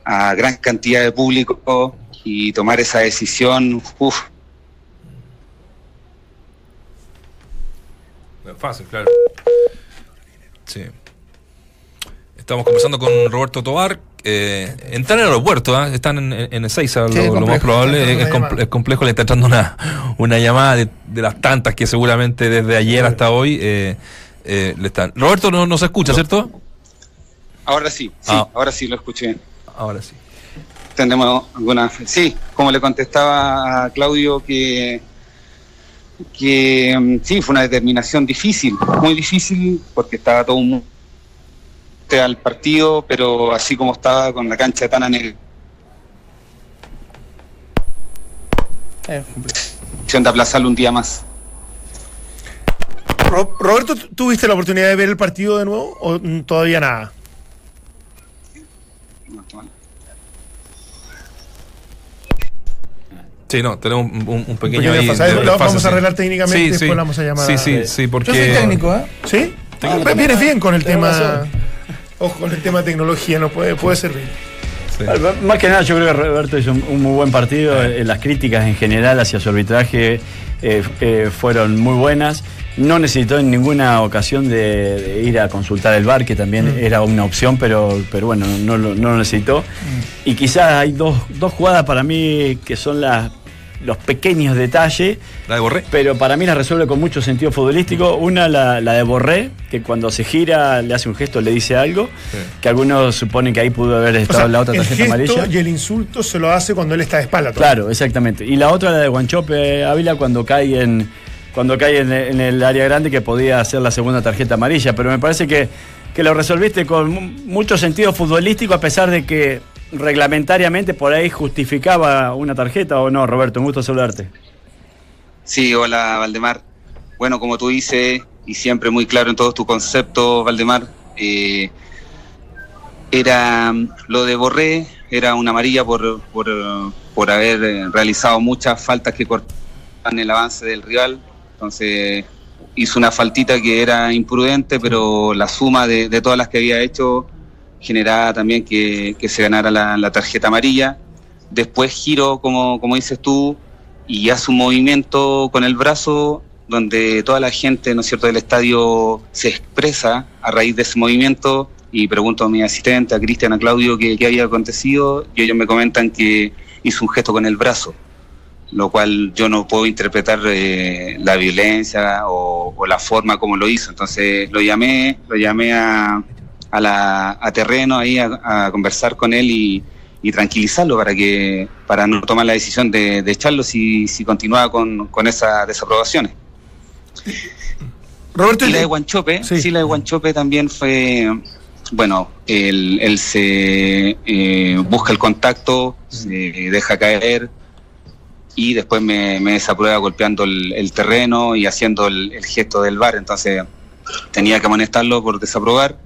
a gran cantidad de público y tomar esa decisión, uff, Fácil, claro. Sí. Estamos conversando con Roberto Tobar. Eh, entrar al aeropuerto, ¿ah? están en, en Ezeiza, Sí, lo, más probable. Es, complejo, le está entrando una, una llamada de, de las tantas que seguramente desde ayer hasta hoy eh, eh, le están. Roberto no, no se escucha, ¿cierto? ahora sí, sí, Ah. ahora sí lo escuché. Ahora sí. tendremos alguna sí como le contestaba a Claudio que que mm, sí fue una determinación difícil muy difícil porque estaba todo un al partido pero así como estaba con la cancha tan anegada Eh, de aplazarlo un día más Ro- Roberto, ¿tú- ¿tuviste la oportunidad de ver el partido de nuevo o todavía nada? Sí, no, tenemos un, un- un pequeño, pequeño ahí desfase. de- Lo vamos a sí. arreglar técnicamente y después lo vamos a llamar Sí, a- sí, sí, porque... Yo soy técnico, ¿eh? ¿Sí? Ah, vienes bien con el tema. razón. Ojo, con el tema de tecnología, no puede, puede servir. sí. Más que nada, yo creo que Roberto hizo un, un muy buen partido. Eh, Las críticas en general hacia su arbitraje eh, eh, fueron muy buenas. No necesitó en ninguna ocasión de, de ir a consultar el bar, que también era una opción, pero, pero bueno, no, lo- no lo necesitó. Y quizás hay dos, dos jugadas para mí que son las, los pequeños detalles ¿La de Borré? pero para mí la resuelve con mucho sentido futbolístico. Una, la, la de Borré, que cuando se gira le hace un gesto, le dice algo, Sí. que algunos suponen que ahí pudo haber O estado sea, la otra el tarjeta gesto amarilla. y el insulto se lo hace cuando él está de espalda. todo. Claro, exactamente. Y la otra, la de Guanchope Ávila, cuando cae en cuando cae en, en el área grande, que podía hacer la segunda tarjeta amarilla. Pero me parece que, que lo resolviste con mu- mucho sentido futbolístico, a pesar de que reglamentariamente por ahí justificaba una tarjeta o no, Roberto. Un gusto saludarte. Sí, hola Valdemar. Bueno, como tú dices, y siempre muy claro en todos tus conceptos, Valdemar, eh, era lo de Borré, era una amarilla por, por, por haber realizado muchas faltas que cortaban el avance del rival. Entonces, hizo una faltita que era imprudente, pero la suma de, de todas las que había hecho generaba también que, que se ganara la, la tarjeta amarilla. Después giro, como, como dices tú, y hace un movimiento con el brazo donde toda la gente, ¿no es cierto?, del estadio se expresa a raíz de ese movimiento y pregunto a mi asistente, a Cristian, a Claudio, qué, qué había acontecido y ellos me comentan que hizo un gesto con el brazo, lo cual yo no puedo interpretar eh, la violencia o, o la forma como lo hizo. Entonces lo llamé, lo llamé a, a, la, a terreno ahí a, a conversar con él y, y tranquilizarlo para que para no tomar la decisión de, de echarlo si, si continuaba con, con esas desaprobaciones. Roberto, Y la de Guanchope, Sí. sí, la de Guanchope también fue, bueno, él, él se eh, busca el contacto, se deja caer y después me, me desaprueba golpeando el, el terreno y haciendo el, el gesto del bar, entonces tenía que amonestarlo por desaprobar.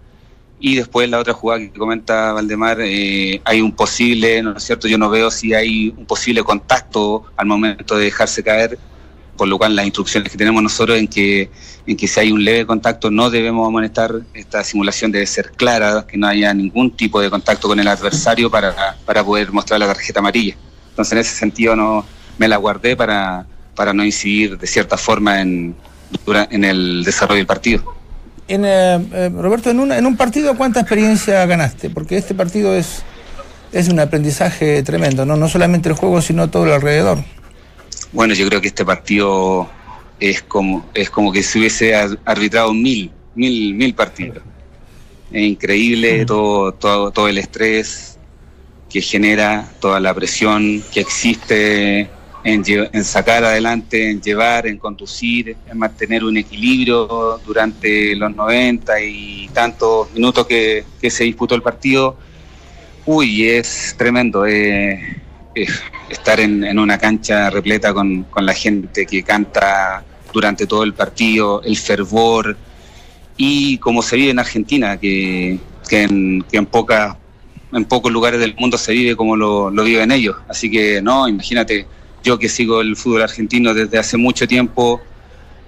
Y después la otra jugada que comenta Valdemar, eh, hay un posible, ¿no es cierto? Yo no veo si hay un posible contacto al momento de dejarse caer, por lo cual las instrucciones que tenemos nosotros en que, en que si hay un leve contacto no debemos amonestar, esta simulación debe ser clara, que no haya ningún tipo de contacto con el adversario para, para poder mostrar la tarjeta amarilla. Entonces en ese sentido no me la guardé para, para no incidir de cierta forma en, en el desarrollo del partido. En, eh, eh, Roberto, en, una- en un partido, ¿cuánta experiencia ganaste? Porque este partido es, es un aprendizaje tremendo, ¿no? No solamente el juego, sino todo el alrededor. Bueno, yo creo que este partido es como, es como que se hubiese ar- arbitrado mil, mil, mil partidos. Es increíble todo, todo, todo el estrés que genera, toda la presión que existe en, en sacar adelante, en llevar, en conducir, en mantener un equilibrio durante los 90 y tantos minutos que, se disputó el partido. Uy, es tremendo. eh, estar en, una cancha repleta con, con la gente que canta durante todo el partido, el fervor y como se vive en Argentina, que, en pocos lugares del mundo se vive como lo, lo viven ellos. Así que no, imagínate, yo que sigo el fútbol argentino desde hace mucho tiempo,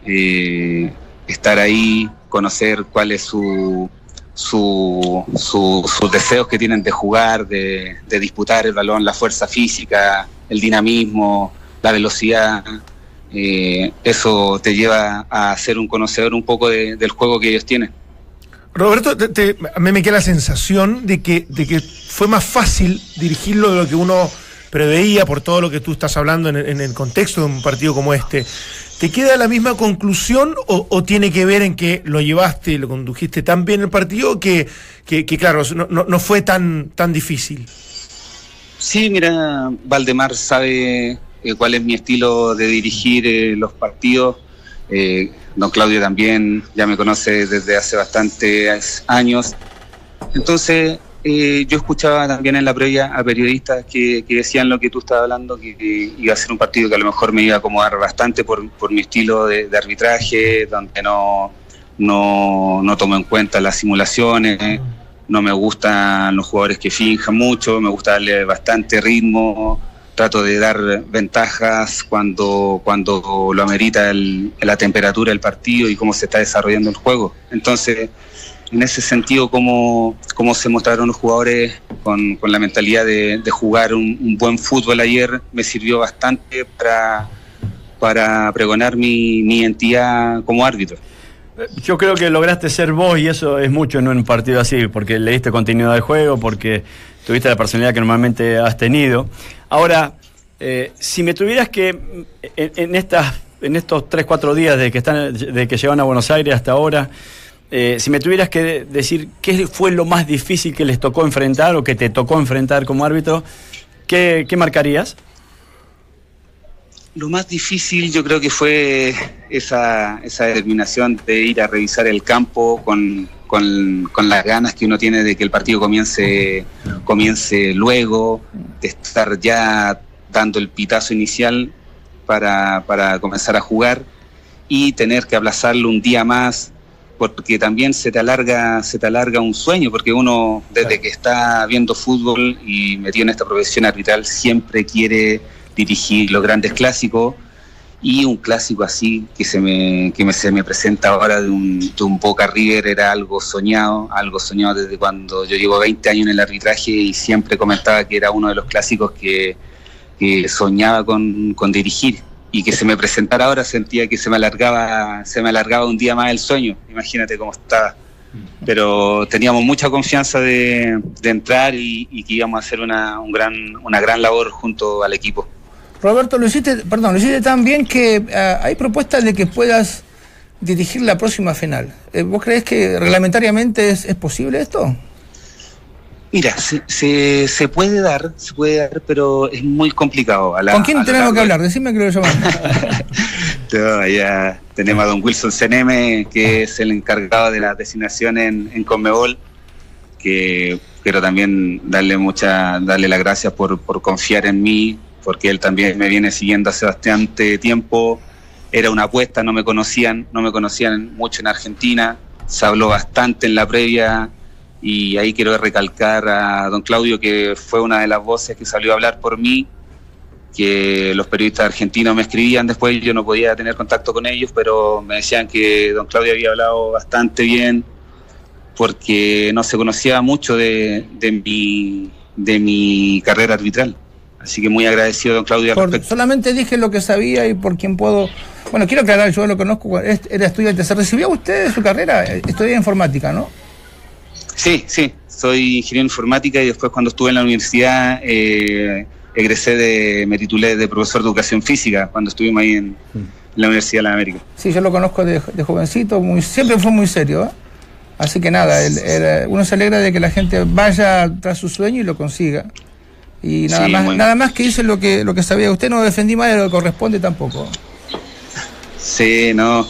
eh, estar ahí, conocer cuál es su, su, su- sus deseos que tienen de jugar, de, de disputar el balón, la fuerza física, el dinamismo, la velocidad. eh, eso te lleva a ser un conocedor un poco de- del juego que ellos tienen. Roberto, te- te- a mí me queda la sensación de que, de que fue más fácil dirigirlo de lo que uno preveía por todo lo que tú estás hablando en, el- contexto de un partido como este. ¿Te queda la misma conclusión o, tiene que ver en que lo llevaste y lo condujiste tan bien el partido que, que, claro, no fue tan, tan difícil? Sí, mira, Valdemar sabe eh, cuál es mi estilo de dirigir eh, los partidos. Eh, don Claudio también ya me conoce desde hace bastantes años. Entonces, eh, yo escuchaba también en la previa a periodistas que, decían lo que tú estabas hablando, que, iba a ser un partido que a lo mejor me iba a acomodar bastante por, mi estilo de, de arbitraje, donde no, no, no tomo en cuenta las simulaciones, no me gustan los jugadores que finjan mucho, me gusta darle bastante ritmo, trato de dar ventajas cuando, cuando lo amerita el- la temperatura del partido y cómo se está desarrollando el juego. Entonces, en ese sentido, cómo, cómo se mostraron los jugadores con, con la mentalidad de, jugar un, buen fútbol ayer, me sirvió bastante para, para pregonar mi, mi identidad como árbitro. Yo creo que lograste ser vos y eso es mucho en un partido así, porque le diste continuidad al juego, porque tuviste la personalidad que normalmente has tenido. Ahora, eh, si me tuvieras que, en, en estas, en estos 3, 4 días de que, están, de que llegaron a Buenos Aires hasta ahora, eh, si me tuvieras que de- decir qué fue lo más difícil que les tocó enfrentar o que te tocó enfrentar como árbitro, ¿qué, qué marcarías? Lo más difícil yo creo que fue esa, esa determinación de ir a revisar el campo con, con- con las ganas que uno tiene de que el partido comience, comience luego, de estar ya dando el pitazo inicial para, para comenzar a jugar y tener que aplazarlo un día más porque también se te alarga se te alarga un sueño porque uno desde que está viendo fútbol y metido en esta profesión arbitral siempre quiere dirigir los grandes clásicos. Y un clásico así que se me, que me, se me presenta ahora de un, de un Boca River era algo soñado, algo soñado desde cuando yo llevo 20 años en el arbitraje y siempre comentaba que era uno de los clásicos que, que soñaba con, con dirigir y que se me presentara ahora sentía que se me alargaba, se me alargaba un día más el sueño, imagínate cómo estaba. Pero teníamos mucha confianza de, entrar y, y que íbamos a hacer una, un gran, una gran labor junto al equipo. Roberto, lo hiciste, perdón, lo hiciste tan bien que ah, hay propuestas de que puedas dirigir la próxima final. Eh, ¿Vos crees que reglamentariamente es, es posible esto? Mira, se, se, se puede dar, se puede dar, pero es muy complicado. A la- ¿Con quién a tenemos que hablar? Decime que lo llaman. No, ya tenemos a don Wilson Ceneme, que es el encargado de la designación en, en Conmebol, que quiero también darle mucha, darle las gracias por, por confiar en mí, porque él también me viene siguiendo hace bastante tiempo. Era una apuesta, no me conocían, no me conocían mucho en Argentina, se habló bastante en la previa y ahí quiero recalcar a don Claudio que fue una de las voces que salió a hablar por mí que los periodistas argentinos me escribían después, yo no podía tener contacto con ellos, pero me decían que don Claudio había hablado bastante bien porque no se conocía mucho de, de mi, de mi carrera arbitral. Así que muy agradecido, don Claudio, Por- solamente dije lo que sabía y por quien puedo. Bueno, quiero aclarar, yo lo conozco, era estudiante. ¿Se recibió usted de su carrera? Eh, Estudia informática, ¿no? Sí, sí, soy ingeniero en informática y después cuando estuve en la universidad eh, egresé de, me titulé de profesor de educación física cuando estuvimos ahí en, en la Universidad de la América. Sí, yo lo conozco de, de jovencito, muy, siempre fue muy serio. ¿eh? Así que nada, él- él, uno se alegra de que la gente vaya tras su sueño y lo consiga. Y nada Sí, más nada más que hice lo que lo que sabía. Usted no defendí más de lo que corresponde tampoco. Sí, no.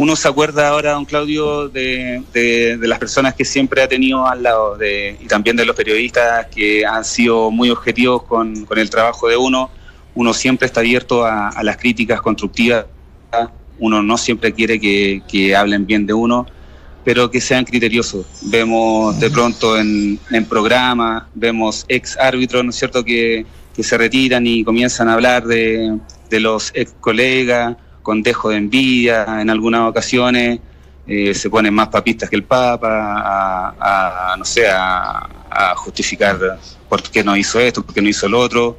Uno se acuerda ahora, don Claudio, de, de- las personas que siempre ha tenido al lado, de, y también de los periodistas que han sido muy objetivos con, con el trabajo de uno. Uno siempre está abierto a, a las críticas constructivas. Uno no siempre quiere que, que hablen bien de uno, pero que sean criteriosos. Vemos de pronto en, en programas, vemos ex árbitros, ¿no es cierto?, que, que se retiran y comienzan a hablar de, de los ex colegas con dejo de envidia en algunas ocasiones, eh, se ponen más papistas que el Papa, a, a, no sé, a, a justificar por qué no hizo esto, por qué no hizo lo otro.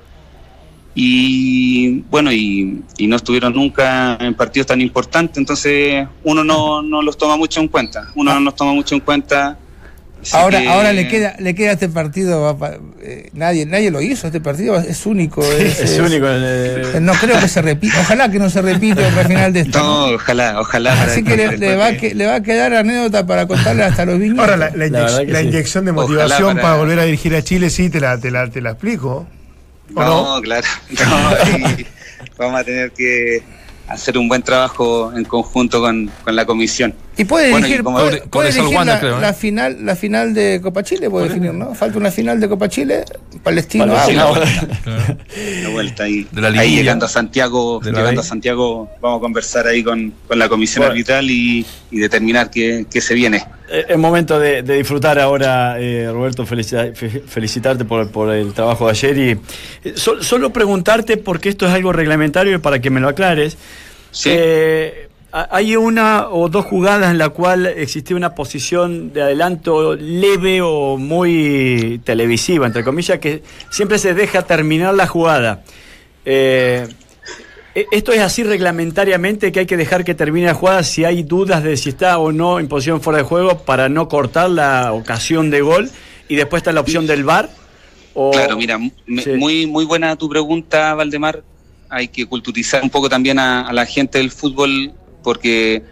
Y bueno, y, y no estuvieron nunca en partidos tan importantes, entonces uno no, no los toma mucho en cuenta, uno no los toma mucho en cuenta. Así Ahora que- ahora le queda le queda este partido va pa- eh, nadie nadie lo hizo, este partido es único, es, Es es- único. eh, No creo que se repita, ojalá que no se repita otra final de esto. ¿no? No, ojalá, ojalá. Así que le, le va a, que- le va a quedar anécdota para contarle hasta los viñedos. Ahora, la, la La verdad inyec- que la sí. inyección de motivación para- para... volver a dirigir a Chile, sí, te la, te la, te la explico. ¿O no? No, claro. No, y vamos a tener que hacer un buen trabajo en conjunto con, con la comisión. Y puede Bueno, y elegir, como- puede, con puede la, creo, ¿eh? la final, la final de Copa Chile, puede definir, ¿no? Falta una final de Copa Chile, Palestino. Palestino, Auda. Claro. La vuelta ahí. De la ahí llegando a Santiago, De llegando a Santiago, vamos a conversar ahí con, con la comisión Bueno. arbitral y, y determinar qué, qué se viene. Eh, Es momento de, de disfrutar ahora, eh, Roberto, felicita- fe- felicitarte por, por el trabajo de ayer y eh, so- solo preguntarte, porque esto es algo reglamentario y para que me lo aclares, Sí. eh, ha- hay una o dos jugadas en la cual existía una posición de adelanto leve o muy televisiva, entre comillas, que siempre se deja terminar la jugada. Eh, ¿e- ¿Esto es así reglamentariamente que hay que dejar que termine la jugada si hay dudas de si está o no en posición fuera de juego para no cortar la ocasión de gol? Y después está la opción del VAR. O... Claro, mira, Sí. muy, muy buena tu pregunta, Valdemar. Hay que culturizar un poco también a, a la gente del fútbol porque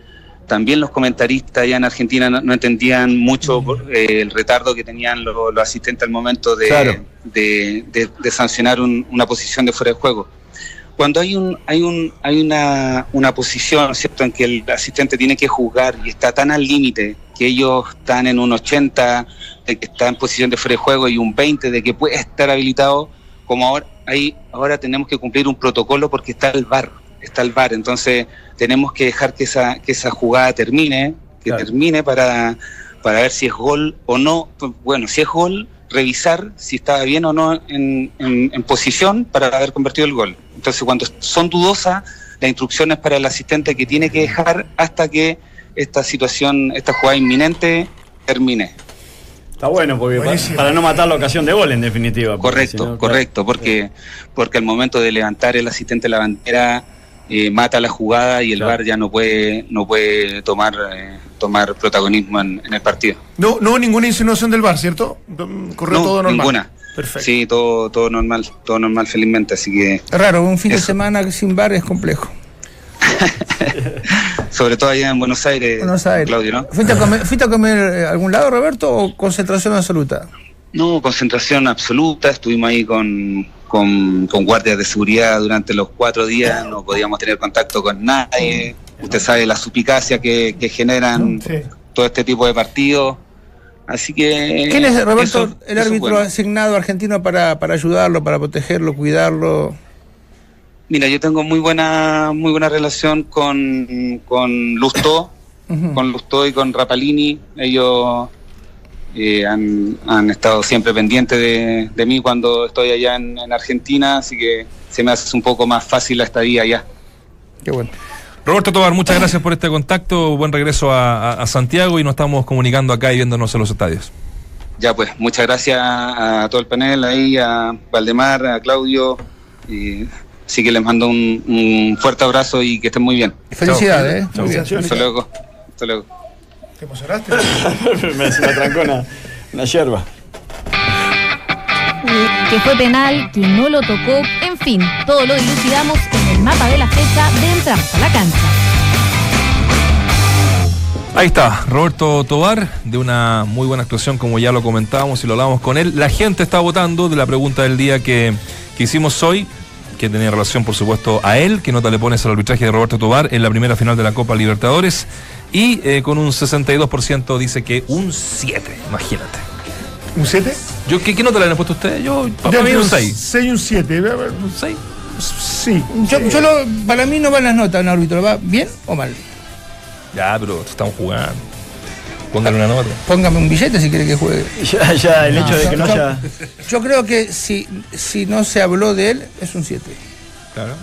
también los comentaristas allá en Argentina no, no entendían mucho eh, el retardo que tenían lo- los, asistentes al momento de, Claro. de, de- de sancionar un- una posición de fuera de juego. Cuando hay un hay un hay una, una posición, ¿cierto?, en que el asistente tiene que juzgar y está tan al límite que ellos están en un 80 de que está en posición de fuera de juego y un 20 de que puede estar habilitado, como ahora ahí ahora tenemos que cumplir un protocolo porque está el VAR, está el VAR, entonces tenemos que dejar que esa que esa jugada termine, que Claro. termine para para ver si es gol o no. Bueno, si es gol, revisar si estaba bien o no en, en- en posición para haber convertido el gol. Entonces, cuando son dudosas, las instrucciones para el asistente que tiene que dejar hasta que esta situación, esta jugada inminente termine. Está bueno, porque para no matar la ocasión de gol, en definitiva. Correcto, si no, correcto, porque, porque al momento de levantar el asistente la bandera eh, mata la jugada y el Claro. VAR ya no puede, no puede tomar, eh, tomar protagonismo en, en el partido. No, no hubo ninguna insinuación del bar, ¿cierto? Corrió No, todo normal. ninguna. Perfecto. Sí, todo, todo normal, todo normal felizmente, así que raro, un fin de semana sin bar es complejo. sobre todo allá en Buenos Aires, Buenos Aires. Claudio, ¿no? ¿Fuiste a comer, fuiste a comer eh, a algún lado, Roberto, o concentración absoluta? No, concentración absoluta, estuvimos ahí con, con, con guardias de seguridad durante los cuatro días, no podíamos tener contacto con nadie, usted sabe la suspicacia que, que generan Sí. todo este tipo de partidos, así que... ¿Quién es, Roberto, eso- el árbitro bueno. asignado argentino para, para ayudarlo, para protegerlo, cuidarlo? Mira, yo tengo muy buena muy buena relación con, con Lustó, con Lustó y con Rapalini. Ellos eh, han, han estado siempre pendientes de, de mí cuando estoy allá en, en Argentina, así que se me hace un poco más fácil la estadía allá. Qué bueno. Roberto Tobar, muchas gracias por este contacto. Buen regreso a, a- a Santiago y nos estamos comunicando acá y viéndonos en los estadios. Ya pues, muchas gracias a todo el panel ahí, a Valdemar, a Claudio. Y, así que les mando un, un fuerte abrazo y que estén muy bien. Felicidades, ¿eh? Chao. Muy bien. Hasta luego. Hasta luego. ¿Te emocionaste? me, trancó una, una yerba. Que fue penal, que no lo tocó, en fin, todo lo dilucidamos en el mapa de la fecha de Entramos a la cancha. Ahí está, Roberto Tobar, de una muy buena actuación, como ya lo comentábamos y lo hablábamos con él. La gente está votando de la pregunta del día que, que hicimos hoy, que tenía relación, por supuesto, a él. ¿Qué nota le pones al arbitraje de Roberto Tobar en la primera final de la Copa Libertadores? Y eh, con un 62% dice que un 7, imagínate. ¿Un 7? Yo, ¿qué, qué nota le han puesto ustedes? Yo, para mí un 6. 6 y un 7. ¿Un 6? Sí. Yo, yo lo, para mí no van las notas, un árbitro, ¿va bien o mal? Ya, pero estamos jugando. Póngale una nota. Póngame un billete si quiere que juegue. Ya, ya el hecho de que no yo, haya. yo creo que si, si no se habló de él, es un 7. Claro.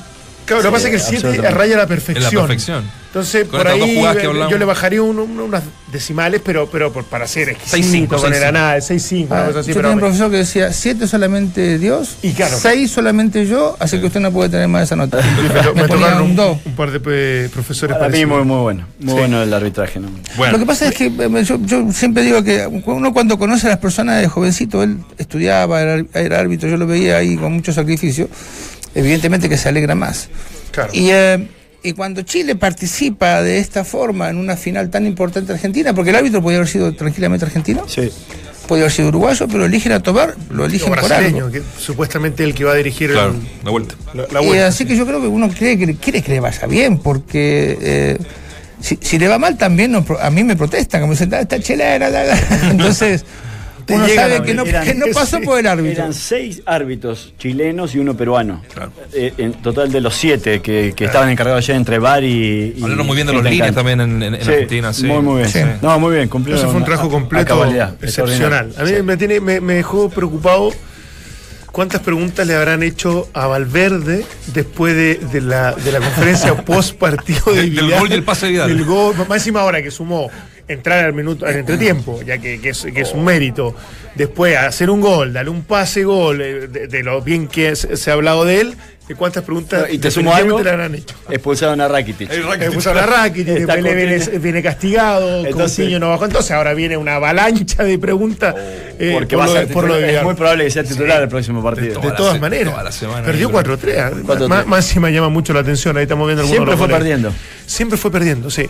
Claro, lo que pasa es que el 7 absolutamente. raya la En perfección. la perfección. Entonces, Con por ahí yo le bajaría un- un- unas decimales, pero, pero por- para ser exquisito 6-5, con el 6-5. análisis, 6-5, una Ah, cosa así. yo tenía un profesor que decía 7 solamente Dios, Y claro. 6 solamente yo, así que usted no puede tener más esa nota. me, to- Me tocaron un un, 2. un par de eh, profesores Para mí muy, muy bueno. Muy Sí. bueno el arbitraje. ¿no? Bueno. Lo que pasa es que eh, yo, yo siempre digo que uno cuando conoce a las personas de jovencito, él estudiaba, era, era árbitro, yo lo veía ahí con mucho sacrificio, evidentemente que se alegra más. Claro. Y, eh, y cuando Chile participa de esta forma en una final tan importante argentina, porque el árbitro podía haber sido tranquilamente argentino, Sí. podía haber sido uruguayo, pero eligen a Tobar, lo eligen por algo. que supuestamente el que va a dirigir Claro, el- de vuelta. la, la Y vuelta. así que yo creo que uno cree que quiere que le vaya bien, porque eh, si, si le va mal también pro- a mí me protestan, como dicen, "Ah, está chelera, la, la". entonces Te uno sabe que no, que no pasó por el árbitro. Eran seis árbitros chilenos y uno peruano. Claro. Eh, en total de los siete que, que estaban encargados ya entre VAR y. y Hablaron muy bien de los líneas también en, en- en Sí, Argentina. Sí. Muy, muy bien. Sí. No, muy bien, cumplió. Eso fue un trabajo completo excepcional. A mí me, tiene, me, me dejó preocupado cuántas preguntas le habrán hecho a Valverde después de, de la, de la conferencia post partido de Del- del Vidal. gol y el pase de Vidal. Del gol, más encima ahora que sumó entrar al minuto, al entretiempo, ya que, que es, que es un mérito. Después hacer un gol, darle un pase gol, eh, de, de lo bien que se, se ha hablado de él, cuántas preguntas Y te sumo algo. habrán hecho. Expulsaron a Rakitic. Puso la Rakitic, después le viene, viene castigado, Entonces- no bajó. Entonces ahora viene una avalancha de preguntas eh, Porque por, va a lo, ser de- por lo de. Es muy probable que sea titular el próximo partido. De Toda todas maneras. toda la semana Perdió ahí, 4-3. ah. 4-3. Más, más encima llama mucho la atención. Ahí estamos viendo algunos Siempre fue goles. perdiendo. Siempre fue perdiendo, sí.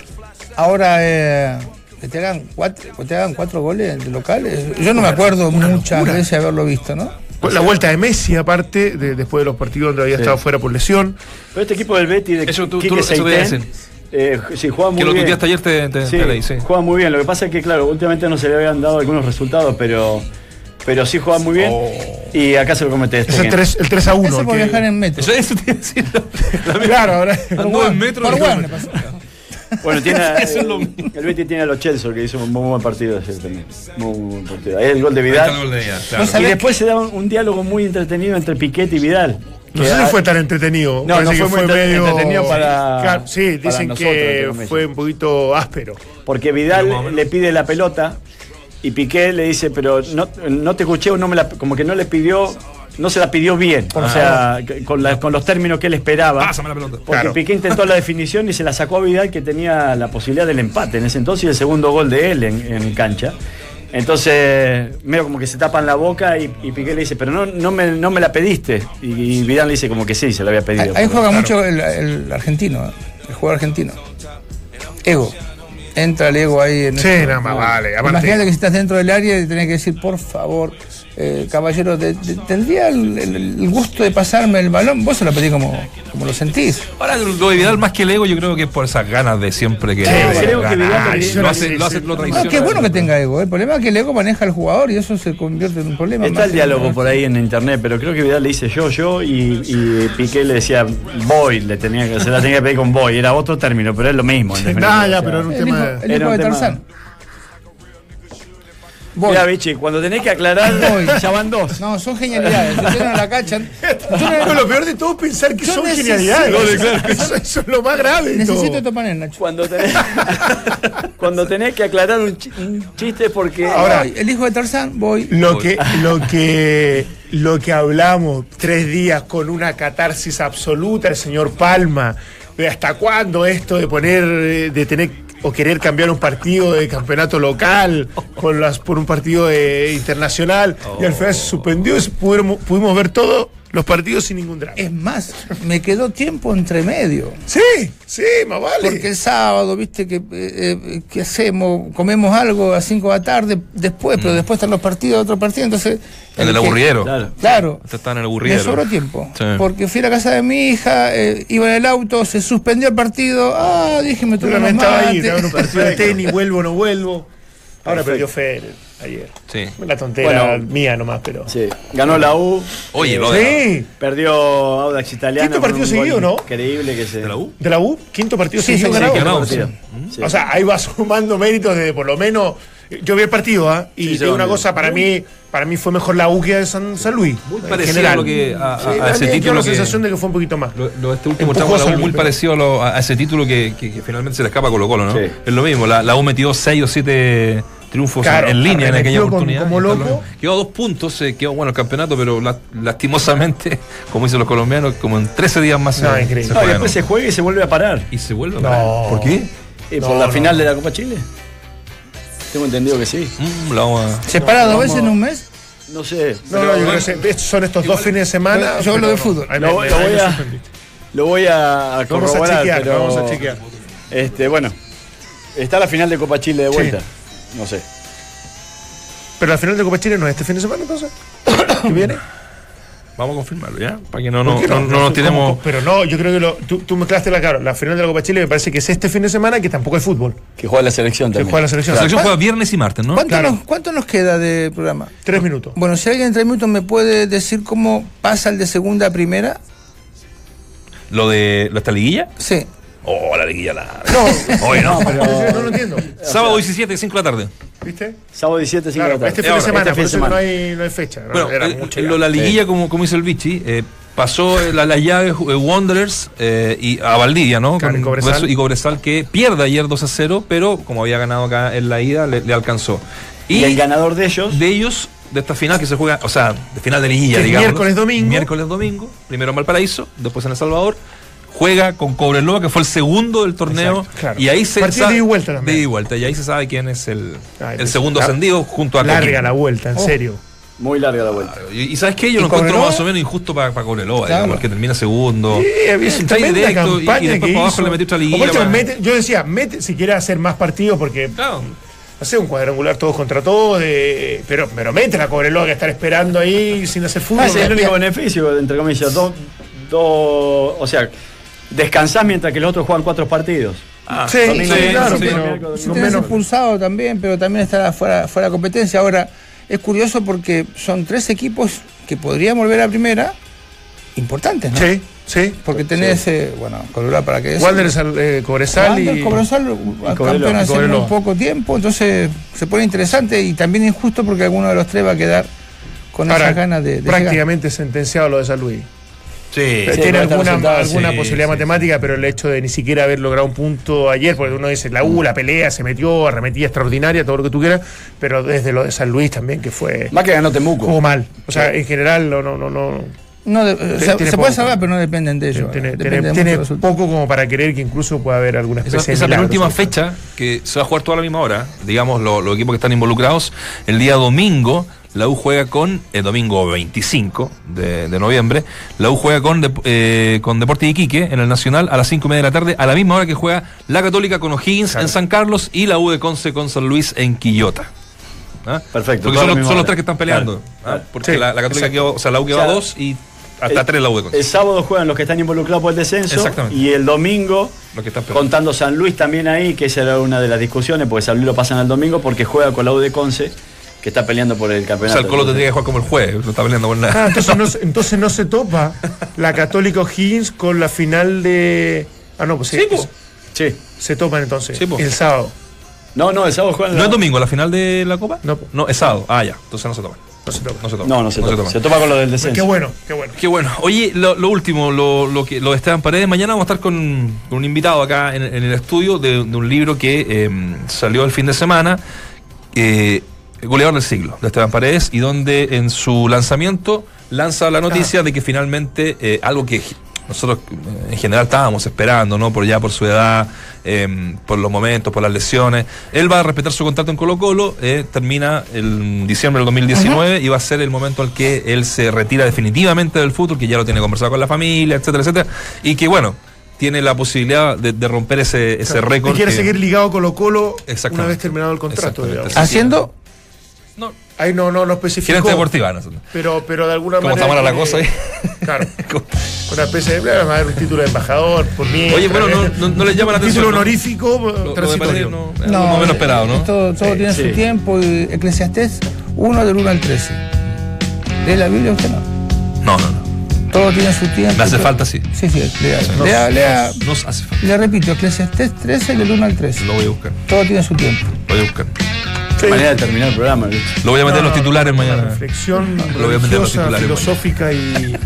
Ahora, eh, que te hagan cuatro, que te hagan cuatro goles de locales, yo no me acuerdo muchas locura. veces haberlo visto, ¿no? La vuelta de Messi, aparte, de- después de los partidos donde había Sí. estado fuera por lesión. Pero este equipo del Betty de Eso tú- tú- eso Seitén, decir. eh, sí, juega muy Que lo bien. tuiteaste ayer, te, te, Sí, te leí, sí. juega muy bien. Lo que pasa es que, claro, últimamente no se le habían dado algunos resultados, pero, pero sí juega muy bien. Oh. Y acá se lo comete este. Es el 3, el 3 a 1. Eso por que- viajar en metro. Eso, eso te iba a decir. Claro, ahora. Andó en metro. Por Warner pasó. Bueno, tiene a- Eso es lo- el Betty tiene a los Chelsea que hizo un muy buen partido ayer también. Muy, muy buen partido. Ahí el gol de el Vidal. gol de ella, claro. Y después se da un, un diálogo muy entretenido entre Piquet y Vidal. No sé si fue tan entretenido. No, Parece no que fue muy entre- entretenido para- sí, para dicen nosotros, que fue un poquito áspero. Porque Vidal le pide la pelota y Piqué le dice, pero no, no te escuché o no me la, como que no le pidió, no se la pidió bien. o sea, con, la- con los términos que él esperaba. Pásame la pelota. Porque Claro. Piqué intentó la definición y se la sacó a Vidal que tenía la posibilidad del empate en ese entonces y el segundo gol de él en, en cancha. Entonces, medio como que se tapan la boca y, y Piqué le dice, pero no, no, me, no me la pediste. Y, y Vidal le dice como que sí, se la había pedido. Ahí, juega mucho el, el argentino, ¿eh? el jugador argentino. Ego. Entra el ego ahí en Sí, eso. nada más, vale. Aparte, Imagínate que si estás dentro del área y tenés que decir, por favor, eh, caballero, te- te- ¿tendría el, el- el gusto de pasarme el balón? Vos se lo pedís como, como lo sentís. Ahora, lo de Vidal más que el ego, yo creo que es por esas ganas de siempre que creo que Vidal ganar. también- lo hace, lo hace, lo No, traiciona. qué bueno que tenga ego. ¿eh? El problema es que el ego maneja al jugador y eso se convierte en un problema. Está el diálogo por ahí en internet, pero creo que Vidal le dice yo, yo, y, y Piqué le decía voy, le tenía que, se la tenía que pedir con voy, era otro término, pero es lo mismo. en pero era un El el hijo de Tarzán. Mira, Vichy, cuando tenés que aclarar, Voy. ya van dos. No, son genialidades. Se tiran a la cancha. Pero lo peor de todo es pensar que Yo son necesito- genialidades. Eso, eso es lo más grave. de todo. Necesito topaner, Nacho. Cuando tenés, cuando tenés que aclarar un, chi- un chiste porque... Ahora- Voy. el hijo de Tarzán, voy. Lo que, lo que lo que hablamos tres días con una catarsis absoluta, el señor Palma, de hasta cuándo esto de poner, eh, de tener o querer cambiar un partido de campeonato local con las, por un partido eh, internacional. Y al final se suspendió pudimos, pudimos ver todos los partidos sin ningún drama. Es más, me quedó tiempo entre medio. Sí, sí, más vale. Porque el sábado, viste, que, eh, eh, que hacemos, comemos algo a 5 de la tarde, después, pero después están los partidos, otro partido, entonces... En el aburriero. Claro. Claro. Está en el Me aburriero. sobró tiempo. Sí. Porque fui a la casa de mi hija, eh, iba en el auto, se suspendió el partido. Ah, dije, me tuve unos también estaba ahí, mates. estaba en un partido de tenis, vuelvo o no vuelvo. Ahora perdió Federer ayer. Sí. La tontera Bueno. mía nomás, pero. Sí, ganó la U. Oye, lo de, Sí, Perdió Audax Italiano. Quinto partido seguido, ¿no? Increíble que se. de la U. de la U, quinto partido Sí, seguido sí, sí, ganado. ganado, partido. sí. Sí. O sea, ahí va sumando méritos de por lo menos. Yo vi el partido, ¿ah? Y digo una cosa, para mí, para mí fue mejor la U que de San, San Luis. Muy parecido general. a lo que a, a- Sí, a ese título la que, sensación de que fue un poquito más. Lo, lo- este último tramo la muy Luis, parecido a, lo- a ese título que, que- que finalmente se le escapa a Colo Colo, ¿no? Sí. Es lo mismo, la, la U metió 6 o 7 triunfos Claro, en línea en aquella con- oportunidad. como loco. Quedó a dos puntos, eh, quedó bueno el campeonato, pero la- lastimosamente, como dicen los colombianos, como en 13 días más No, se, increíble. se No, y juega, después ¿no? se juega y se vuelve a parar. Y se vuelve a No. parar. ¿Por qué? ¿Y No, por la no. final de la Copa Chile? Tengo entendido que sí. Mm, la vamos a- ¿Se para dos Vamos. veces en un mes? No sé. No, no, yo creo que son estos dos fines de semana. Yo hablo de no. fútbol. Lo, voy a, lo voy a Vamos a chequear, pero, vamos a chequear. Este, bueno, está la final de Copa Chile de Sí. No sé. Pero al final de Copa Chile no es este fin de semana, entonces. ¿Qué viene? Vamos a confirmarlo, ¿ya? Para que no, no, ¿Por qué no, no nos tiremos. Pero no, yo creo que lo, tú, tú mezclaste la cara. La final de la Copa Chile me parece que es este fin de semana que tampoco hay fútbol. Que juega la selección Que también. juega la selección. La selección juega viernes y martes, ¿no? ¿Cuánto, Claro. nos, ¿Cuánto nos queda de programa? Tres minutos. Bueno, si alguien en tres minutos me puede decir cómo pasa el de segunda a primera. Lo de esta liguilla. Sí. Oh, la liguilla la. No, Hoy no. no lo entiendo. Sábado 17, 5 de la tarde. ¿Viste? Sábado 17, 5 Claro, de la este tarde. fin de semana, Este por fin de semana. no hay, no hay fecha. ¿no? Bueno, Era eh, mucho lo la liguilla, como, como hizo el Vichy, eh, pasó eh, la, la llave eh, Wanderers eh, y a Valdivia, ¿no? Con y Cobresal. y Cobresal que pierde ayer 2 a 0, pero como había ganado acá en la ida, le, le alcanzó. Y el ganador de ellos. de ellos, de esta final que se juega, o sea, de final de liguilla, digamos. miércoles, domingo. Miércoles, domingo. Primero en Valparaíso, después en El Salvador. Juega con Cobreloa, que fue el segundo del torneo. Exacto, claro. Y ahí se Partido sabe- de vuelta también. de vuelta. Y ahí se sabe quién es el, Ay, el segundo La- ascendido junto a Larga la vuelta, en Oh. serio. Muy larga la vuelta. Y, y sabes qué, yo ¿Y lo encuentro Cobreloa? más o menos injusto para Cobreloa, Claro. digamos, que termina segundo. Sí, tremenda directo y- y, después para abajo le metió otra liguilla. Para- mete- yo decía, mete si quiere hacer más partidos porque Claro. hace un cuadrangular todos contra todos, de- pero, pero mete la Cobreloa que estar esperando ahí sin hacer fútbol. Ah, ese es el único beneficio, entre comillas. Dos, dos, o sea, descansás mientras que los otros juegan cuatro partidos. Ah, Sí, Domingo, sí, claro, sí. pero Si tenés menos- expulsado también, pero también está fuera, fuera de competencia. Ahora, es curioso porque son tres equipos que podrían volver a primera importantes, ¿no? Sí, sí. Porque tenés, eh, bueno, Colorado para que Wanderers, eh, Cobresal Wander, y. Cobresal, campeón hace muy poco tiempo, entonces se pone interesante y también injusto porque alguno de los tres va a quedar con Ahora, esas ganas de, de llegar. prácticamente sentenciado lo de San Luis. Sí. Eh, Sí, tiene alguna, sentado, alguna sí, posibilidad sí. matemática, pero el hecho de ni siquiera haber logrado un punto ayer, porque uno dice la U, la pelea, se metió, arremetía extraordinaria, todo lo que tú quieras, pero desde lo de San Luis también, que fue. Más que ganó Temuco. Jugó mal. O sea, en general, no, no, no. no No de- o sea, tiene se poco. puede salvar, pero no dependen de ellos. tiene Depende tiene- de tiene muchos resultados. poco como para creer que incluso pueda haber alguna Esa, especie esa de. milagro, penúltima fecha, que se va a jugar toda a la misma hora, digamos, lo- los equipos que están involucrados, el día domingo, la U juega con, el domingo 25 de, de noviembre, la U juega con, Dep- eh, con Deportes Iquique en el Nacional a las 5 y media de la tarde, a la misma hora que juega la Católica con O'Higgins en San Carlos y la U de Conce con San Luis en Quillota. ¿Ah? Perfecto, Porque son, los- son tres que están peleando. Claro, ¿ah? Porque Sí, la, la Católica quedó, o sea, la U quedó O sea, a dos y hasta el- tres la U de Conce. El sábado juegan los que están involucrados por el descenso. Exactamente. Y el domingo, Los que están contando San Luis también ahí, que esa era una de las discusiones, porque San Luis lo pasan al domingo porque juega con la U de Conce, que está peleando por el O campeonato. sea, el Colo tendría que jugar como el jueves, no está peleando por nada. Ah, entonces no, se- entonces no se topa la Católica O'Higgins con la final de. Ah, no, pues sí. Sí. Sí. Se topan entonces. Sí, po. el sábado. No, no, el sábado juegan. ¿No la- es domingo la final de la Copa? No. No, es sábado. Ah, ya. Entonces no se toman. No se topa. No se toman. No, no se, topa. Se topa con lo del descenso. Qué bueno, qué bueno. Qué bueno. Oye, lo, lo último, lo, lo que lo de Esteban Paredes, mañana vamos a estar con, con un invitado acá en, en el estudio de, de un libro que eh, salió el fin de semana, eh, Goleador del siglo, de Esteban Paredes, y donde en su lanzamiento lanza la noticia de que finalmente eh, algo que nosotros eh, en general estábamos esperando, ¿no? Por ya por su edad, eh, por los momentos, por las lesiones. Él va a respetar su contrato en Colo Colo, eh, termina el diciembre del 2019 y va a ser el momento al que él se retira definitivamente del fútbol, que ya lo tiene conversado con la familia, etcétera, etcétera. Y que bueno, tiene la posibilidad de, de romper ese, ese Y récord. quiere que- seguir ligado a Colo Colo una vez terminado el contrato. Haciendo No, Ahí no, no, no especificó. gerente deportiva, ¿no? Pero, pero de alguna ¿Cómo manera. está mala la cosa ahí? Claro. Una especie de. Va a haber un título de embajador por mí. Oye, bueno, no- no- no le llama la atención, Título ¿no? honorífico Lo- lo de transitorio. Paredes no, es algo más o menos esperado, ¿no? Todo, todo tiene sí. su tiempo. Y Eclesiastés 1 del 1 al 13. ¿Lee la Biblia usted no? No, no, no. Todo tiene su tiempo. Me hace falta, sí. Sí, sí, lea. No, lea, lea. Nos hace falta. Le repito, Eclesiastés 13 del 1 al 13. Lo voy a buscar. Todo tiene su tiempo. Lo voy a buscar. Sí. Manera de terminar el programa. ¿viste? Lo voy a meter en los No, titulares una mañana. Reflexión Lo voy a meter en los titulares filosófica y,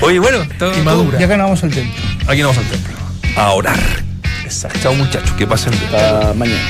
Oye, bueno, todo- y madura. Y acá nos vamos al templo. Aquí nos vamos al templo. A orar. Exacto. Chao muchachos, que pasen bien. Hasta mañana.